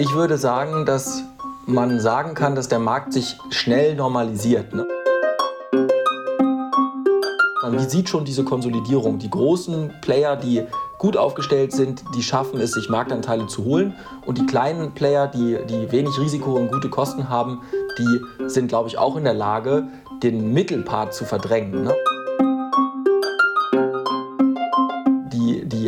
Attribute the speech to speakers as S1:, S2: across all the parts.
S1: Ich würde sagen, dass man sagen kann, dass der Markt sich schnell normalisiert. Ne? Man sieht schon diese Konsolidierung. Die großen Player, die gut aufgestellt sind, die schaffen es, sich Marktanteile zu holen. Und die kleinen Player, die, die wenig Risiko und gute Kosten haben, die sind, glaube ich, auch in der Lage, den Mittelpart zu verdrängen. Ne?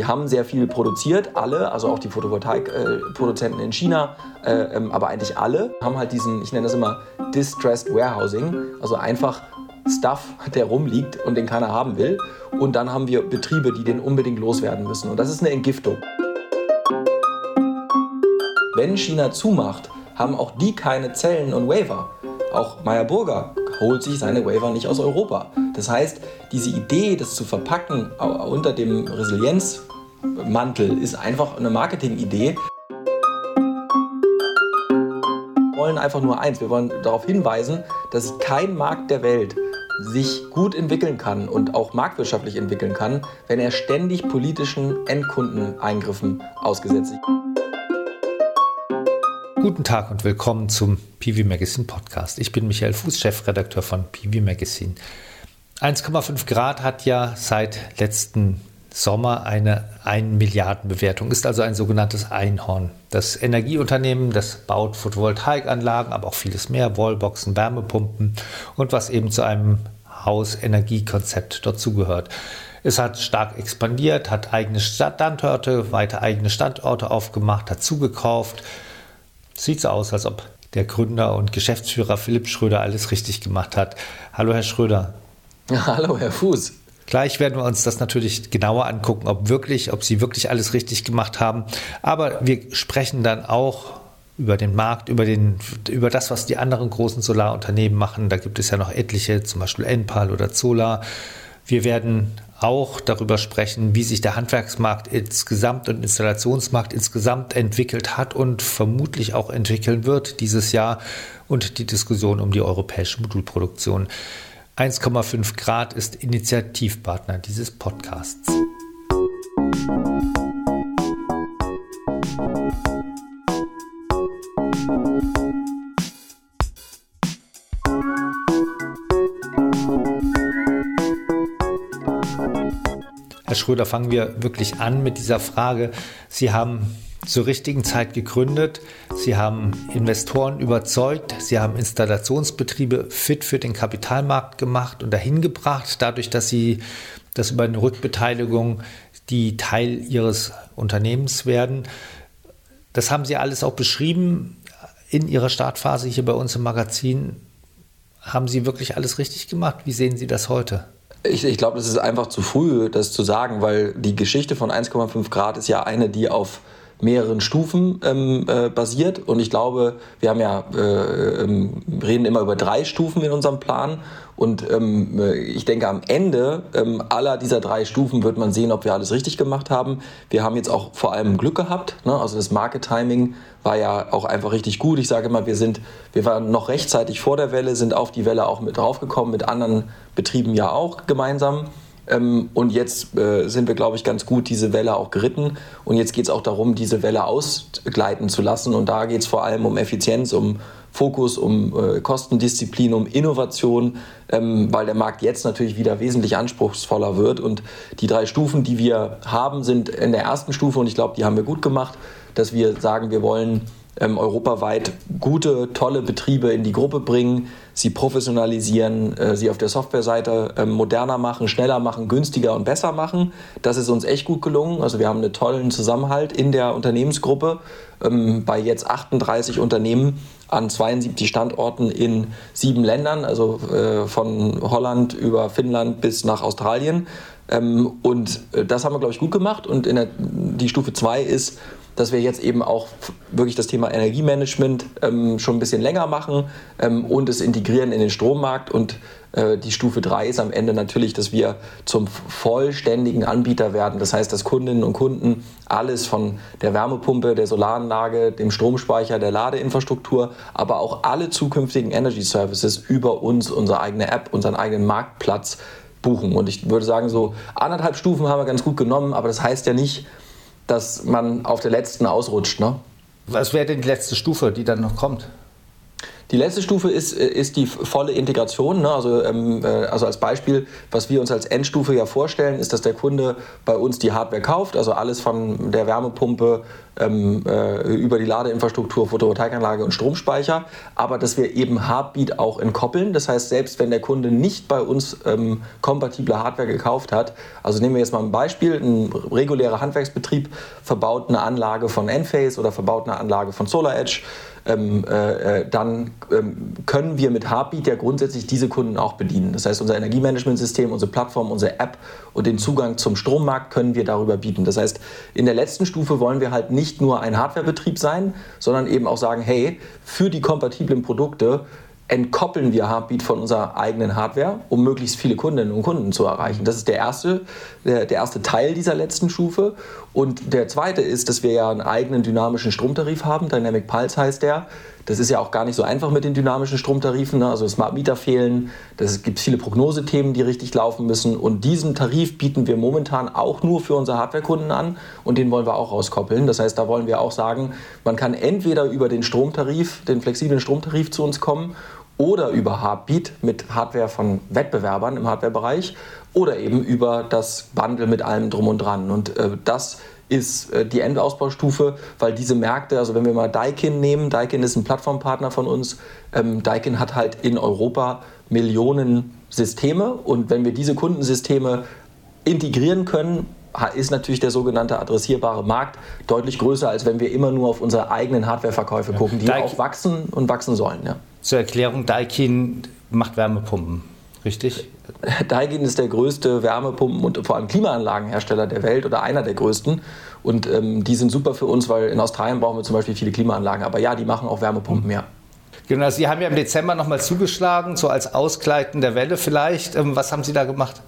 S1: Die, haben sehr viel produziert, alle, also auch die Photovoltaikproduzenten in China, äh, ähm, aber eigentlich alle, haben halt diesen, ich nenne das immer Distressed Warehousing, also einfach Stuff, der rumliegt und den keiner haben will. Und dann haben wir Betriebe, die den unbedingt loswerden müssen. Und das ist eine Entgiftung. Wenn China zumacht, haben auch die keine Zellen und Waiver. Auch Meyer Burger holt sich seine Waiver nicht aus Europa. Das heißt, diese Idee, das zu verpacken unter dem Resilienzmantel, ist einfach eine Marketingidee. Wir wollen einfach nur eins, wir wollen darauf hinweisen, dass kein Markt der Welt sich gut entwickeln kann und auch marktwirtschaftlich entwickeln kann, wenn er ständig politischen Endkundeneingriffen ausgesetzt ist.
S2: Guten Tag und willkommen zum PV Magazine Podcast. Ich bin Michael Fuß, Chefredakteur von PV Magazine. 1,5 Grad hat ja seit letzten Sommer eine 1 Milliarden Bewertung, ist also ein sogenanntes Einhorn. Das Energieunternehmen, das baut Photovoltaikanlagen, aber auch vieles mehr, Wallboxen, Wärmepumpen und was eben zu einem Hausenergiekonzept dazugehört. Es hat stark expandiert, hat eigene Standorte, weiter eigene Standorte aufgemacht, hat zugekauft, Sieht so aus, als ob der Gründer und Geschäftsführer Philipp Schröder alles richtig gemacht hat. Hallo, Herr Schröder.
S1: Hallo, Herr Fuß.
S2: Gleich werden wir uns das natürlich genauer angucken, ob wirklich, ob Sie wirklich alles richtig gemacht haben. Aber wir sprechen dann auch über den Markt, über, den, über das, was die anderen großen Solarunternehmen machen. Da gibt es ja noch etliche, zum Beispiel Enpal oder Zola. Wir werden auch darüber sprechen, wie sich der Handwerksmarkt insgesamt und Installationsmarkt insgesamt entwickelt hat und vermutlich auch entwickeln wird dieses Jahr und die Diskussion um die europäische Modulproduktion. 1,5 Grad ist Initiativpartner dieses Podcasts. Herr Schröder, fangen wir wirklich an mit dieser Frage. Sie haben zur richtigen Zeit gegründet. Sie haben Investoren überzeugt. Sie haben Installationsbetriebe fit für den Kapitalmarkt gemacht und dahin gebracht, dadurch, dass Sie das über eine Rückbeteiligung die Teil Ihres Unternehmens werden. Das haben Sie alles auch beschrieben in Ihrer Startphase hier bei uns im Magazin. Haben Sie wirklich alles richtig gemacht? Wie sehen Sie das heute?
S1: Ich, ich glaube, es ist einfach zu früh, das zu sagen, weil die Geschichte von 1,5 Grad ist ja eine, die auf mehreren Stufen ähm, äh, basiert. Und ich glaube, wir haben ja, äh, ähm, reden immer über drei Stufen in unserem Plan. Und ähm, äh, ich denke, am Ende ähm, aller dieser drei Stufen wird man sehen, ob wir alles richtig gemacht haben. Wir haben jetzt auch vor allem Glück gehabt. Ne? Also das Market Timing war ja auch einfach richtig gut. Ich sage immer, wir sind, wir waren noch rechtzeitig vor der Welle, sind auf die Welle auch mit draufgekommen, mit anderen Betrieben ja auch gemeinsam. Ähm, und jetzt äh, sind wir, glaube ich, ganz gut diese Welle auch geritten. Und jetzt geht es auch darum, diese Welle ausgleiten zu lassen. Und da geht es vor allem um Effizienz, um Fokus, um äh, Kostendisziplin, um Innovation, ähm, weil der Markt jetzt natürlich wieder wesentlich anspruchsvoller wird. Und die drei Stufen, die wir haben, sind in der ersten Stufe, und ich glaube, die haben wir gut gemacht, dass wir sagen, wir wollen ähm, europaweit gute, tolle Betriebe in die Gruppe bringen, sie professionalisieren, äh, sie auf der Softwareseite äh, moderner machen, schneller machen, günstiger und besser machen. Das ist uns echt gut gelungen. Also wir haben einen tollen Zusammenhalt in der Unternehmensgruppe ähm, bei jetzt 38 Unternehmen an 72 Standorten in sieben Ländern, also äh, von Holland über Finnland bis nach Australien. Ähm, und äh, das haben wir, glaube ich, gut gemacht. Und der, die Stufe 2 ist, dass wir jetzt eben auch wirklich das Thema Energiemanagement ähm, schon ein bisschen länger machen ähm, und es integrieren in den Strommarkt. Und äh, die Stufe 3 ist am Ende natürlich, dass wir zum vollständigen Anbieter werden. Das heißt, dass Kundinnen und Kunden alles von der Wärmepumpe, der Solaranlage, dem Stromspeicher, der Ladeinfrastruktur, aber auch alle zukünftigen Energy Services über uns, unsere eigene App, unseren eigenen Marktplatz buchen. Und ich würde sagen, so anderthalb Stufen haben wir ganz gut genommen, aber das heißt ja nicht, dass man auf der letzten ausrutscht. Ne?
S2: Was wäre denn die letzte Stufe, die dann noch kommt?
S1: Die letzte Stufe ist, äh, ist die volle Integration. Ne? Also, ähm, äh, also als Beispiel, was wir uns als Endstufe ja vorstellen, ist, dass der Kunde bei uns die Hardware kauft, also alles von der Wärmepumpe ähm, äh, über die Ladeinfrastruktur, Photovoltaikanlage und Stromspeicher, aber dass wir eben Heartbeat auch entkoppeln. Das heißt, selbst wenn der Kunde nicht bei uns ähm, kompatible Hardware gekauft hat, also nehmen wir jetzt mal ein Beispiel, ein regulärer Handwerksbetrieb verbaut eine Anlage von Enphase oder verbaut eine Anlage von SolarEdge, ähm, äh, äh, dann ähm, können wir mit Heartbeat ja grundsätzlich diese Kunden auch bedienen. Das heißt, unser Energiemanagementsystem, unsere Plattform, unsere App und den Zugang zum Strommarkt können wir darüber bieten. Das heißt, in der letzten Stufe wollen wir halt nicht nur ein Hardwarebetrieb sein, sondern eben auch sagen, hey, für die kompatiblen Produkte entkoppeln wir Heartbeat von unserer eigenen Hardware, um möglichst viele Kundinnen und Kunden zu erreichen. Das ist der erste, der, der, erste Teil dieser letzten Stufe. Und der zweite ist, dass wir ja einen eigenen dynamischen Stromtarif haben. Dynamic Pulse heißt der. Das ist ja auch gar nicht so einfach mit den dynamischen Stromtarifen. Ne? Also Smart Meter fehlen, es gibt viele Prognosethemen, die richtig laufen müssen. Und diesen Tarif bieten wir momentan auch nur für unsere Hardwarekunden an und den wollen wir auch rauskoppeln. Das heißt, da wollen wir auch sagen, man kann entweder über den Stromtarif, den flexiblen Stromtarif zu uns kommen oder über Heartbeat mit Hardware von Wettbewerbern im Hardwarebereich oder eben über das Bundle mit allem drum und dran. Und äh, das ist äh, die Endausbaustufe, weil diese Märkte, also wenn wir mal Daikin nehmen, Daikin ist ein Plattformpartner von uns, ähm, Daikin hat halt in Europa Millionen Systeme und wenn wir diese Kundensysteme integrieren können, ist natürlich der sogenannte adressierbare Markt deutlich größer, als wenn wir immer nur auf unsere eigenen Hardwareverkäufe gucken, die Daikin, auch wachsen und wachsen sollen. Ja.
S2: Zur Erklärung, Daikin macht Wärmepumpen, richtig?
S1: Daikin ist der größte Wärmepumpen- und vor allem Klimaanlagenhersteller der Welt oder einer der größten. Und ähm, die sind super für uns, weil in Australien brauchen wir zum Beispiel viele Klimaanlagen. Aber ja, die machen auch Wärmepumpen, mhm. ja.
S2: Genau, Sie haben ja im Dezember nochmal zugeschlagen, so als Ausgleiten der Welle vielleicht. Ähm, was haben Sie da gemacht?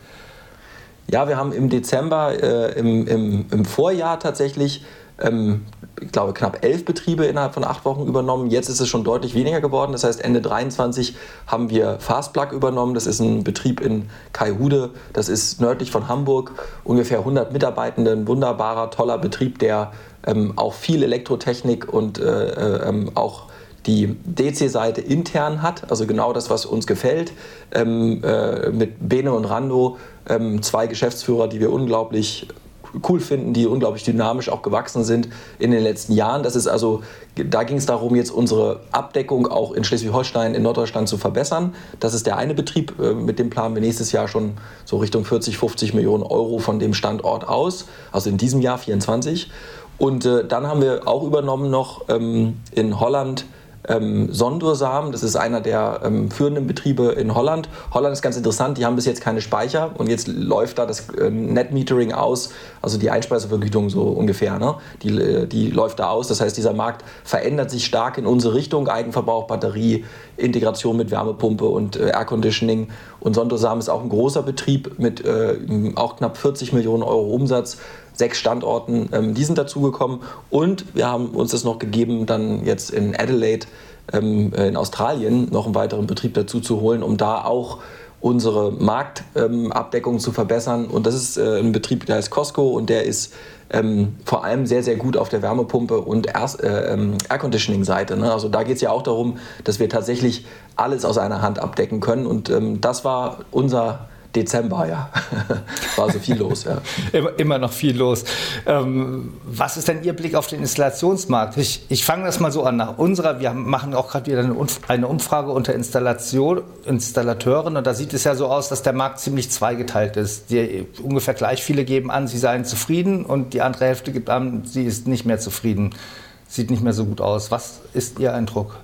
S1: Ja, wir haben im Dezember, äh, im, im, im Vorjahr tatsächlich ähm, ich glaube, knapp elf Betriebe innerhalb von acht Wochen übernommen. Jetzt ist es schon deutlich weniger geworden. Das heißt, Ende 23 haben wir Fastplug übernommen. Das ist ein Betrieb in Kaihude. Das ist nördlich von Hamburg. Ungefähr 100 Mitarbeitende. Ein wunderbarer, toller Betrieb, der ähm, auch viel Elektrotechnik und äh, äh, ähm, auch die DC-Seite intern hat, also genau das, was uns gefällt, ähm, äh, mit Bene und Rando, ähm, zwei Geschäftsführer, die wir unglaublich cool finden, die unglaublich dynamisch auch gewachsen sind in den letzten Jahren. Das ist also, da ging es darum, jetzt unsere Abdeckung auch in Schleswig-Holstein, in Norddeutschland zu verbessern. Das ist der eine Betrieb, äh, mit dem planen wir nächstes Jahr schon so Richtung 40, 50 Millionen Euro von dem Standort aus, also in diesem Jahr 24. Und äh, dann haben wir auch übernommen noch ähm, in Holland ähm, Sondursamen. Das ist einer der ähm, führenden Betriebe in Holland. Holland ist ganz interessant, die haben bis jetzt keine Speicher und jetzt läuft da das äh, Net-Metering aus, also die Einspeisevergütung so ungefähr. Ne? Die, äh, die läuft da aus. Das heißt, dieser Markt verändert sich stark in unsere Richtung. Eigenverbrauch, Batterie, Integration mit Wärmepumpe und äh, Air Conditioning. Und Sondursamen ist auch ein großer Betrieb mit äh, auch knapp 40 Millionen Euro Umsatz sechs Standorten, ähm, die sind dazugekommen. Und wir haben uns das noch gegeben, dann jetzt in Adelaide ähm, äh, in Australien noch einen weiteren Betrieb dazu zu holen, um da auch unsere Marktabdeckung ähm, zu verbessern. Und das ist äh, ein Betrieb, der heißt Costco und der ist ähm, vor allem sehr, sehr gut auf der Wärmepumpe und äh, ähm, Air-Conditioning-Seite. Ne? Also da geht es ja auch darum, dass wir tatsächlich alles aus einer Hand abdecken können. Und ähm, das war unser Dezember, ja. War so viel los, ja.
S2: immer, immer, noch viel los. Ähm, was ist denn Ihr Blick auf den Installationsmarkt? Ich, ich fange das mal so an. Nach unserer, wir machen auch gerade wieder eine Umfrage unter Installation, Installateuren und da sieht es ja so aus, dass der Markt ziemlich zweigeteilt ist. Die, ungefähr gleich viele geben an, sie seien zufrieden und die andere Hälfte gibt an, sie ist nicht mehr zufrieden. Sieht nicht mehr so gut aus. Was ist Ihr Eindruck?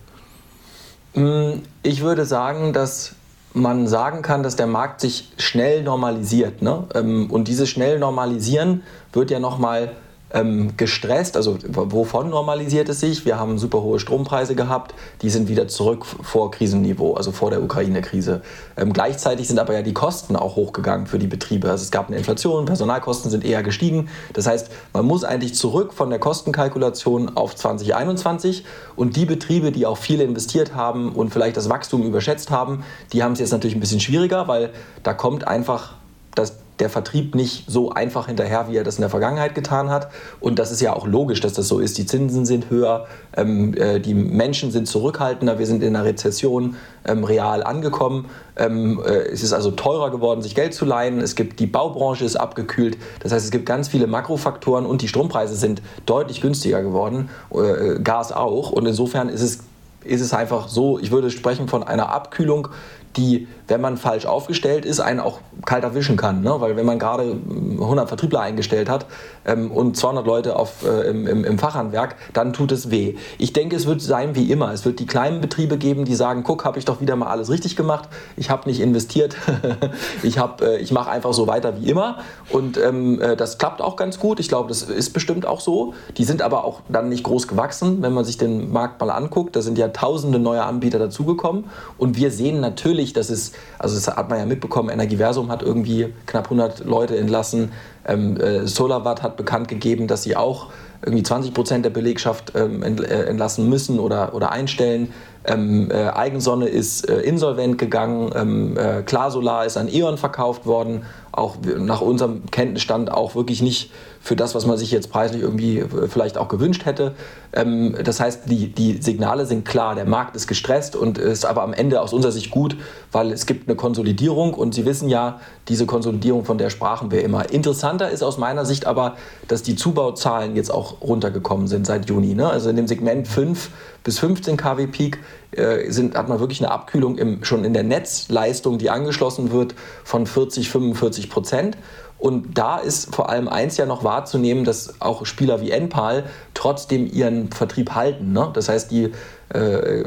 S1: Mm, ich würde sagen, dass man sagen kann, dass der Markt sich schnell normalisiert. Ne? Ähm, und dieses schnell Normalisieren wird ja nochmal ähm, gestresst. Also wovon normalisiert es sich? Wir haben super hohe Strompreise gehabt, die sind wieder zurück vor Krisenniveau, also vor der Ukraine-Krise. Ähm, gleichzeitig sind aber ja die Kosten auch hochgegangen für die Betriebe. Also es gab eine Inflation, Personalkosten sind eher gestiegen. Das heißt, man muss eigentlich zurück von der Kostenkalkulation auf 2021 und die Betriebe, die auch viel investiert haben und vielleicht das Wachstum überschätzt haben, die haben es jetzt natürlich ein bisschen schwieriger, weil da kommt einfach das der Vertrieb nicht so einfach hinterher, wie er das in der Vergangenheit getan hat. Und das ist ja auch logisch, dass das so ist. Die Zinsen sind höher, ähm, äh, die Menschen sind zurückhaltender, wir sind in einer Rezession ähm, real angekommen. Ähm, äh, es ist also teurer geworden, sich Geld zu leihen. Es gibt die Baubranche ist abgekühlt. Das heißt, es gibt ganz viele Makrofaktoren und die Strompreise sind deutlich günstiger geworden, äh, Gas auch. Und insofern ist es ist es einfach so, ich würde sprechen von einer Abkühlung die, wenn man falsch aufgestellt ist, einen auch kalt erwischen kann. Ne? Weil wenn man gerade 100 Vertriebler eingestellt hat ähm, und 200 Leute auf, äh, im, im, im, Fachhandwerk, dann tut es weh. Ich denke, es wird sein wie immer. Es wird die kleinen Betriebe geben, die sagen, guck, habe ich doch wieder mal alles richtig gemacht. Ich habe nicht investiert. ich äh, ich mache einfach so weiter wie immer. Und ähm, äh, das klappt auch ganz gut. Ich glaube, das ist bestimmt auch so. Die sind aber auch dann nicht groß gewachsen, wenn man sich den Markt mal anguckt. Da sind ja tausende neue Anbieter dazugekommen. Und wir sehen natürlich, natürlich, das ist, also das hat man ja mitbekommen, Energiversum hat irgendwie knapp 100 Leute entlassen. Ähm, äh, SolarWatt hat bekannt gegeben, dass sie auch irgendwie 20 Prozent der Belegschaft ähm, äh, entlassen müssen oder, oder einstellen. Ähm, äh, Eigensonne ist äh, insolvent gegangen. Ähm, äh, Klarsolar ist an E.ON verkauft worden. Auch nach unserem Kenntnisstand auch wirklich nicht für das, was man sich jetzt preislich irgendwie äh, vielleicht auch gewünscht hätte. Ähm, das heißt, die, die Signale sind klar, der Markt ist gestresst und ist aber am Ende aus unserer Sicht gut, weil es gibt eine Konsolidierung und Sie wissen ja, diese Konsolidierung, von der sprachen wir immer. Interessanter ist aus meiner Sicht aber, dass die Zubauzahlen jetzt auch runtergekommen sind seit Juni. Ne? Also in dem Segment 5 bis 15 kW Peak äh, sind, hat man wirklich eine Abkühlung im, schon in der Netzleistung, die angeschlossen wird, von 40, 45 Prozent. Und da ist vor allem eins ja noch wahrzunehmen, dass auch Spieler wie Enpal trotzdem ihren Vertrieb halten. Ne? Das heißt, die äh,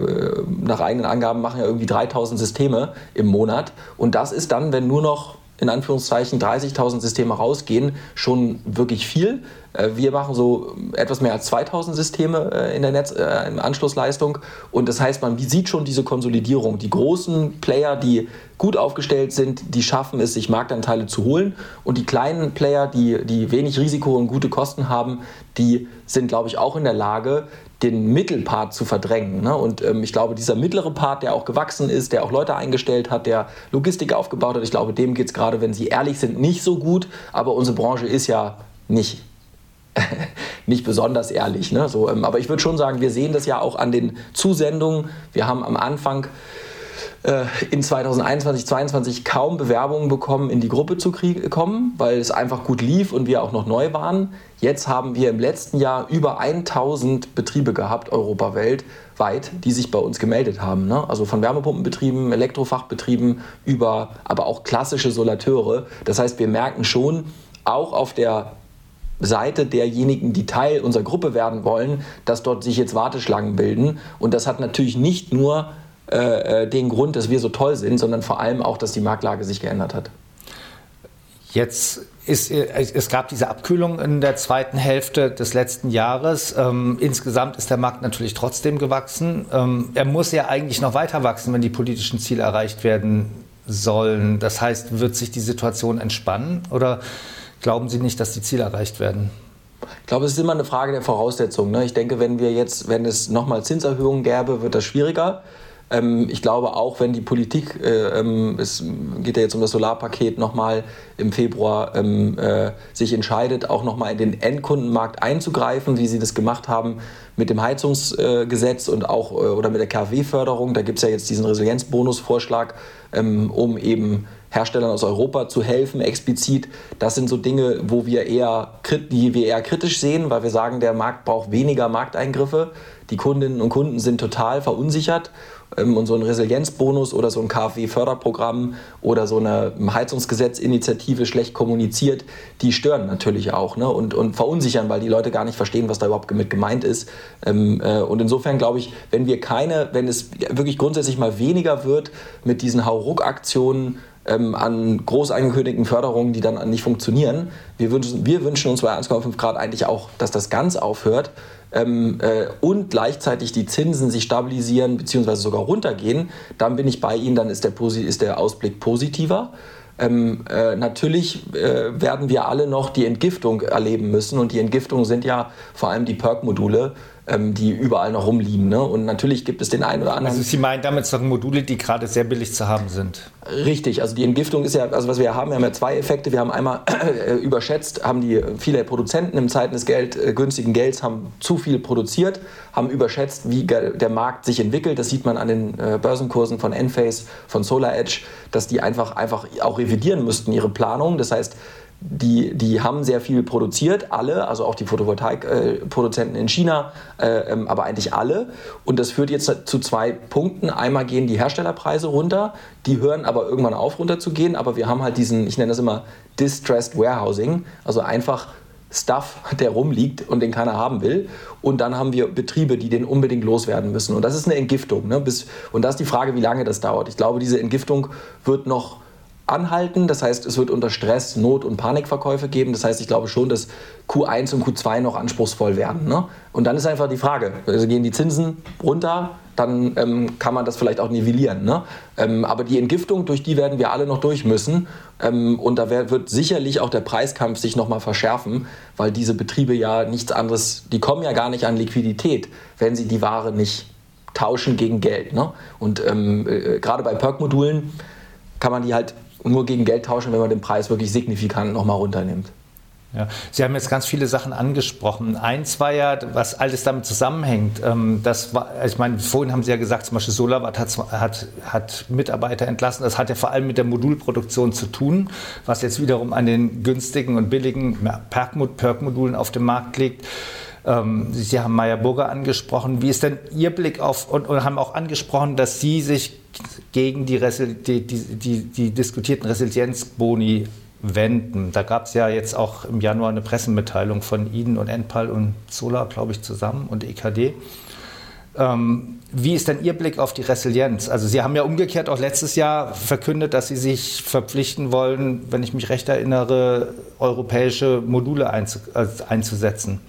S1: nach eigenen Angaben machen ja irgendwie 3000 Systeme im Monat. Und das ist dann, wenn nur noch in Anführungszeichen 30.000 Systeme rausgehen, schon wirklich viel. Äh, wir machen so etwas mehr als 2000 Systeme äh, in der Netz, äh, in Anschlussleistung. Und das heißt, man sieht schon diese Konsolidierung. Die großen Player, die gut aufgestellt sind, die schaffen es, sich Marktanteile zu holen. Und die kleinen Player, die, die wenig Risiko und gute Kosten haben, die sind, glaube ich, auch in der Lage, den Mittelpart zu verdrängen. Ne? Und ähm, ich glaube, dieser mittlere Part, der auch gewachsen ist, der auch Leute eingestellt hat, der Logistik aufgebaut hat, ich glaube, dem geht es gerade, wenn Sie ehrlich sind, nicht so gut. Aber unsere Branche ist ja nicht nicht besonders ehrlich. Ne? So, ähm, aber ich würde schon sagen, wir sehen das ja auch an den Zusendungen. Wir haben am Anfang äh, in 2021, 2022 kaum Bewerbungen bekommen, in die Gruppe zu kommen, weil es einfach gut lief und wir auch noch neu waren. Jetzt haben wir im letzten Jahr über 1000 Betriebe gehabt, europaweit, die sich bei uns gemeldet haben. Ne? Also von Wärmepumpenbetrieben, Elektrofachbetrieben über aber auch klassische Solateure. Das heißt, wir merken schon, auch auf der Seite derjenigen, die Teil unserer Gruppe werden wollen, dass dort sich jetzt Warteschlangen bilden. Und das hat natürlich nicht nur äh, äh, den Grund, dass wir so toll sind, sondern vor allem auch, dass die Marktlage sich geändert hat.
S2: Jetzt ist, äh, es gab diese Abkühlung in der zweiten Hälfte des letzten Jahres. Ähm, insgesamt ist der Markt natürlich trotzdem gewachsen. Ähm, er muss ja eigentlich noch weiter wachsen, wenn die politischen Ziele erreicht werden sollen. Das heißt, wird sich die Situation entspannen oder glauben Sie nicht, dass die Ziele erreicht werden?
S1: Ich glaube, es ist immer eine Frage der Voraussetzungen. Ne? Ich denke, wenn wir jetzt, wenn es nochmal Zinserhöhungen gäbe, wird das schwieriger. Ähm, ich glaube auch, wenn die Politik, äh, ähm, es geht ja jetzt um das Solarpaket, nochmal im Februar ähm, äh, sich entscheidet, auch nochmal in den Endkundenmarkt einzugreifen, wie sie das gemacht haben mit dem Heizungsgesetz und auch äh, oder mit der KfW-Förderung. Da gibt es ja jetzt diesen Resilienzbonusvorschlag, ähm, um eben Herstellern aus Europa zu helfen, explizit. Das sind so Dinge, wo wir eher, die wir eher kritisch sehen, weil wir sagen, der Markt braucht weniger Markteingriffe. Die Kundinnen und Kunden sind total verunsichert ähm, und so ein Resilienzbonus oder so ein KfW-Förderprogramm oder so eine Heizungsgesetzinitiative schlecht kommuniziert, die stören natürlich auch ne? und, und verunsichern, weil die Leute gar nicht verstehen, was da überhaupt mit gemeint ist. Ähm, äh, und insofern glaube ich, wenn wir keine, wenn es wirklich grundsätzlich mal weniger wird mit diesen Hauruck-Aktionen, ähm, an groß angekündigten Förderungen, die dann nicht funktionieren. Wir wünschen, wir wünschen uns bei 1,5 Grad eigentlich auch, dass das ganz aufhört, ähm, äh, und gleichzeitig die Zinsen sich stabilisieren bzw. sogar runtergehen, dann bin ich bei Ihnen, dann ist der, ist der Ausblick positiver. Ähm, äh, natürlich äh, werden wir alle noch die Entgiftung erleben müssen und die Entgiftung sind ja vor allem die Perk-Module, ähm, die überall noch rumliegen. Ne? Und natürlich gibt es den einen oder anderen.
S2: Also Sie meinen damit sagen Module, die gerade sehr billig zu haben sind?
S1: Richtig, also die Entgiftung ist ja, also was wir haben, wir haben ja zwei Effekte. Wir haben einmal äh, überschätzt, haben die viele Produzenten im Zeiten des Geld, äh, günstigen Gelds haben zu viel produziert, haben überschätzt, wie der Markt sich entwickelt. Das sieht man an den äh, Börsenkursen von Enphase, von SolarEdge, dass die einfach, einfach auch revidieren müssten, ihre Planung. Das heißt, die, die haben sehr viel produziert, alle, also auch die Photovoltaikproduzenten in China, äh, ähm, aber eigentlich alle. Und das führt jetzt zu zwei Punkten. Einmal gehen die Herstellerpreise runter, die hören aber irgendwann auf runter zu gehen, aber wir haben halt diesen, ich nenne das immer Distressed Warehousing, also einfach Stuff, der rumliegt und den keiner haben will. Und dann haben wir Betriebe, die den unbedingt loswerden müssen. Und das ist eine Entgiftung. Ne? Und da ist die Frage, wie lange das dauert. Ich glaube, diese Entgiftung wird noch anhalten. Das heißt, es wird unter Stress Not- und Panikverkäufe geben. Das heißt, ich glaube schon, dass Q1 und Q2 noch anspruchsvoll werden. Ne? Und dann ist einfach die Frage, also gehen die Zinsen runter, dann ähm, kann man das vielleicht auch nivellieren. Ne? Ähm, aber die Entgiftung, durch die werden wir alle noch durch müssen. Ähm, und da wird sicherlich auch der Preiskampf sich nochmal verschärfen, weil diese Betriebe ja nichts anderes, die kommen ja gar nicht an Liquidität, wenn sie die Ware nicht tauschen gegen Geld. Ne? Und ähm, äh, gerade bei Perk-Modulen kann man die halt nur gegen Geld tauschen, wenn man den Preis wirklich signifikant nochmal runternimmt.
S2: Ja. Sie haben jetzt ganz viele Sachen angesprochen. Eins war ja, was alles damit zusammenhängt. Ähm, das war, ich meine, vorhin haben Sie ja gesagt, zum Beispiel Solarwatt hat, hat, hat Mitarbeiter entlassen. Das hat ja vor allem mit der Modulproduktion zu tun, was jetzt wiederum an den günstigen und billigen Perk-Modulen auf dem Markt liegt. Ähm, Sie haben Meyer Burger angesprochen. Wie ist denn Ihr Blick auf und, und haben auch angesprochen, dass Sie sich gegen die, die, die, die diskutierten Resilienzboni wenden. Da gab es ja jetzt auch im Januar eine Pressemitteilung von Ihnen und Enpal und Solar, glaube ich, zusammen und EKD. Ähm, wie ist denn Ihr Blick auf die Resilienz? Also Sie haben ja umgekehrt auch letztes Jahr verkündet, dass Sie sich verpflichten wollen, wenn ich mich recht erinnere, europäische Module äh, einzusetzen.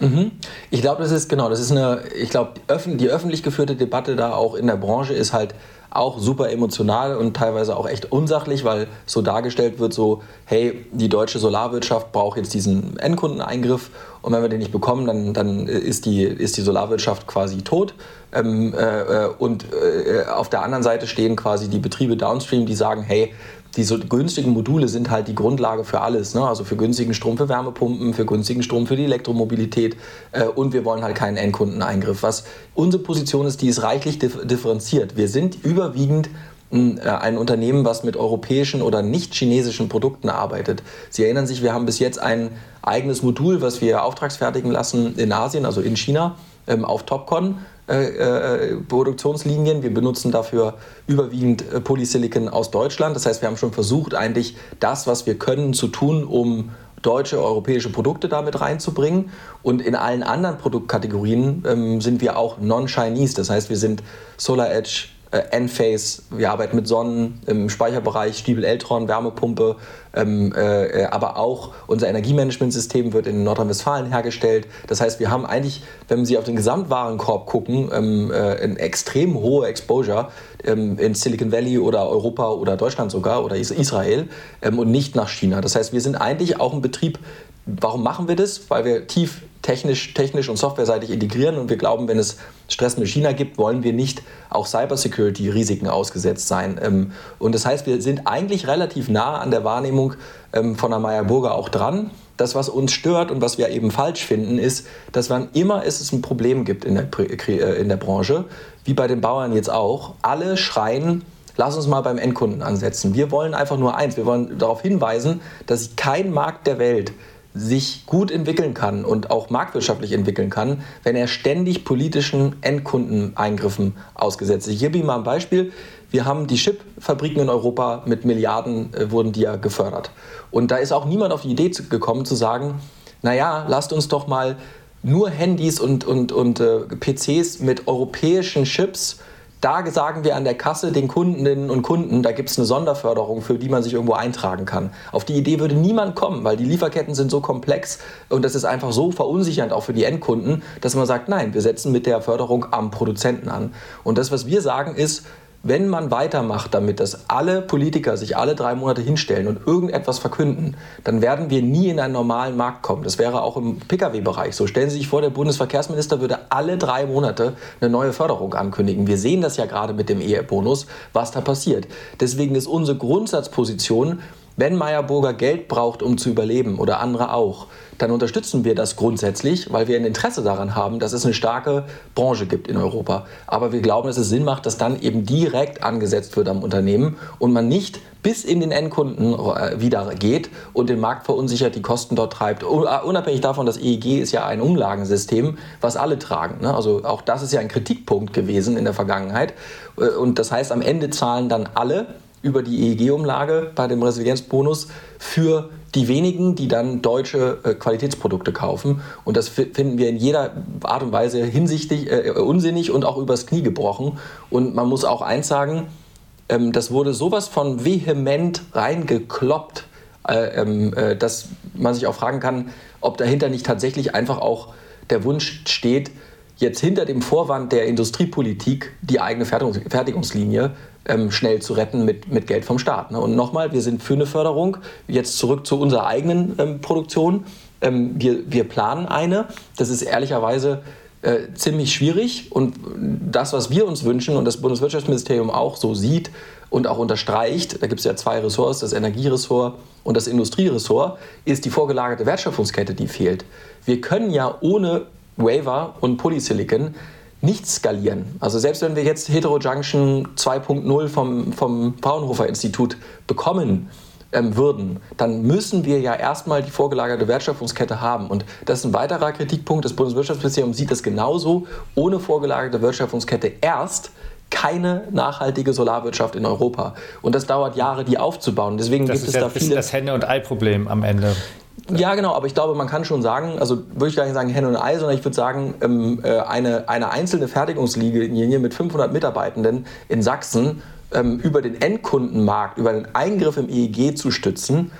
S1: Mhm. Ich glaube, das ist genau, das ist eine, ich glaube, die öffentlich geführte Debatte da auch in der Branche ist halt auch super emotional und teilweise auch echt unsachlich, weil so dargestellt wird, so, hey, die deutsche Solarwirtschaft braucht jetzt diesen Endkundeneingriff und wenn wir den nicht bekommen, dann, dann ist, die, ist die Solarwirtschaft quasi tot. Ähm, äh, und äh, auf der anderen Seite stehen quasi die Betriebe downstream, die sagen, hey, diese günstigen Module sind halt die Grundlage für alles. Ne? Also für günstigen Strom für Wärmepumpen, für günstigen Strom für die Elektromobilität. Äh, und wir wollen halt keinen Endkundeneingriff. Was unsere Position ist, die ist reichlich differenziert. Wir sind überwiegend äh, ein Unternehmen, was mit europäischen oder nicht chinesischen Produkten arbeitet. Sie erinnern sich, wir haben bis jetzt ein eigenes Modul, was wir auftragsfertigen lassen in Asien, also in China, ähm, auf Topcon äh, äh, Produktionslinien. Wir benutzen dafür überwiegend äh, Polysilicon aus Deutschland. Das heißt, wir haben schon versucht, eigentlich das, was wir können, zu tun, um deutsche, europäische Produkte damit reinzubringen. Und in allen anderen Produktkategorien ähm, sind wir auch non-Chinese. Das heißt, wir sind Solar Edge, Enphase, wir arbeiten mit Sonnen im Speicherbereich, Stiebel Eltron, Wärmepumpe, ähm, äh, aber auch unser Energiemanagementsystem wird in Nordrhein-Westfalen hergestellt. Das heißt, wir haben eigentlich, wenn Sie auf den Gesamtwarenkorb gucken, ähm, äh, eine extrem hohe Exposure ähm, in Silicon Valley oder Europa oder Deutschland sogar oder Israel ähm, und nicht nach China. Das heißt, wir sind eigentlich auch ein Betrieb, Warum machen wir das? Weil wir tief technisch, technisch und softwareseitig integrieren und wir glauben, wenn es Stress mit China gibt, wollen wir nicht auch Cybersecurity-Risiken ausgesetzt sein. Ähm, und das heißt, wir sind eigentlich relativ nah an der Wahrnehmung ähm, von der Meyer Burger auch dran. Das, was uns stört und was wir eben falsch finden, ist, dass wann immer es ein Problem gibt in der, äh, in der Branche, wie bei den Bauern jetzt auch, alle schreien, lass uns mal beim Endkunden ansetzen. Wir wollen einfach nur eins, wir wollen darauf hinweisen, dass kein Markt der Welt sich gut entwickeln kann und auch marktwirtschaftlich entwickeln kann, wenn er ständig politischen Endkundeneingriffen ausgesetzt ist. Ich gebe Ihnen mal ein Beispiel. Wir haben die Chipfabriken in Europa mit Milliarden äh, wurden die ja gefördert. Und da ist auch niemand auf die Idee gekommen zu sagen, naja, lasst uns doch mal nur Handys und, und, und äh, PCs mit europäischen Chips da sagen wir an der Kasse den Kundinnen und Kunden, da gibt es eine Sonderförderung, für die man sich irgendwo eintragen kann. Auf die Idee würde niemand kommen, weil die Lieferketten sind so komplex und das ist einfach so verunsichernd auch für die Endkunden, dass man sagt, nein, wir setzen mit der Förderung am Produzenten an. Und das, was wir sagen, ist, wenn man weitermacht damit, dass alle Politiker sich alle drei Monate hinstellen und irgendetwas verkünden, dann werden wir nie in einen normalen Markt kommen. Das wäre auch im Pkw-Bereich so. Stellen Sie sich vor, der Bundesverkehrsminister würde alle drei Monate eine neue Förderung ankündigen. Wir sehen das ja gerade mit dem Ehebonus, was da passiert. Deswegen ist unsere Grundsatzposition, wenn Meyerburger Geld braucht, um zu überleben oder andere auch, dann unterstützen wir das grundsätzlich, weil wir ein Interesse daran haben, dass es eine starke Branche gibt in Europa. Aber wir glauben, dass es Sinn macht, dass dann eben direkt angesetzt wird am Unternehmen und man nicht bis in den Endkunden äh, wieder geht und den Markt verunsichert, die Kosten dort treibt. Äh, unabhängig davon, das EEG ist ja ein Umlagensystem, was alle tragen. Ne? Also auch das ist ja ein Kritikpunkt gewesen in der Vergangenheit. Äh, und das heißt, am Ende zahlen dann alle über die EEG-Umlage bei dem Resilienzbonus für die wenigen, die dann deutsche äh, Qualitätsprodukte kaufen. Und das finden wir in jeder Art und Weise hinsichtlich äh, unsinnig und auch übers Knie gebrochen. Und man muss auch eins sagen, ähm, das wurde sowas von vehement reingekloppt, äh, ähm, äh, dass man sich auch fragen kann, ob dahinter nicht tatsächlich einfach auch der Wunsch steht, jetzt hinter dem Vorwand der Industriepolitik die eigene Fertigungslinie ähm, schnell zu retten mit, mit Geld vom Staat. Ne? Und nochmal, wir sind für eine Förderung. Jetzt zurück zu unserer eigenen ähm, Produktion. Ähm, wir, wir planen eine. Das ist ehrlicherweise äh, ziemlich schwierig. Und das, was wir uns wünschen und das Bundeswirtschaftsministerium auch so sieht und auch unterstreicht, da gibt es ja zwei Ressorts, das Energieressort und das Industrieressort, ist die vorgelagerte Wertschöpfungskette, die fehlt. Wir können ja ohne Waiver und Polysilicon nicht skalieren. Also selbst wenn wir jetzt Heterojunction 2.0 vom, vom Fraunhofer Institut bekommen ähm, würden, dann müssen wir ja erstmal die vorgelagerte Wertschöpfungskette haben. Und das ist ein weiterer Kritikpunkt. Das Bundeswirtschaftsministerium sieht das genauso. Ohne vorgelagerte Wertschöpfungskette erst keine nachhaltige Solarwirtschaft in Europa. Und das dauert Jahre, die aufzubauen. Deswegen
S2: das
S1: gibt es
S2: ja
S1: da viele.
S2: Das Henne- und Ei-Problem am Ende.
S1: Ja, genau, aber ich glaube, man kann schon sagen, also würde ich gar nicht sagen Henne und Ei, sondern ich würde sagen, ähm, äh, eine, eine einzelne Fertigungslinie mit 500 Mitarbeitenden in Sachsen ähm, über den Endkundenmarkt, über den Eingriff im EEG zu stützen,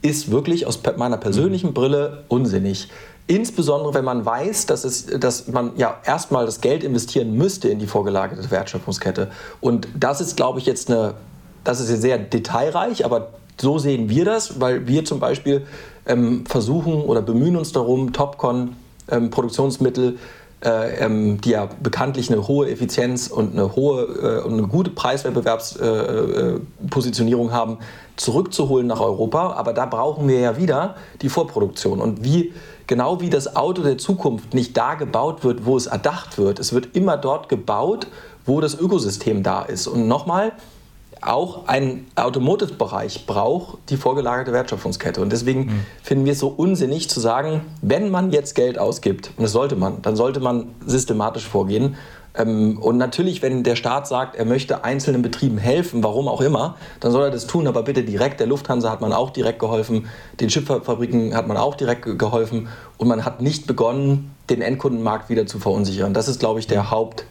S1: ist wirklich aus meiner persönlichen mhm. Brille unsinnig. Insbesondere wenn man weiß, dass, es, dass man ja erstmal das Geld investieren müsste in die vorgelagerte Wertschöpfungskette. Und das ist, glaube ich, jetzt eine, das ist sehr detailreich, aber so sehen wir das, weil wir zum Beispiel ähm, versuchen oder bemühen uns darum, Topcon ähm, äh, ähm, die ja bekanntlich eine hohe Effizienz und eine hohe äh, und eine gute Preiswettbewerbspositionierung äh, haben, zurückzuholen nach Europa. Aber da brauchen wir ja wieder die Vorproduktion. Und wie genau wie das Auto der Zukunft nicht da gebaut wird, wo es erdacht wird, es wird immer dort gebaut, wo das Ökosystem da ist. Und nochmal, auch ein Automotive-Bereich braucht die vorgelagerte Wertschöpfungskette. Und deswegen mhm. finden wir es so unsinnig zu sagen, wenn man jetzt Geld ausgibt, und das sollte man, dann sollte man systematisch vorgehen. Ähm, und natürlich, wenn der Staat sagt, er möchte einzelnen Betrieben helfen, warum auch immer, dann soll er das tun, aber bitte direkt. Der Lufthansa hat man auch direkt geholfen, den Schifffahrtfabriken hat man auch direkt geholfen und man hat nicht begonnen, den Endkundenmarkt wieder zu verunsichern. Das ist, glaube ich, der Haupt,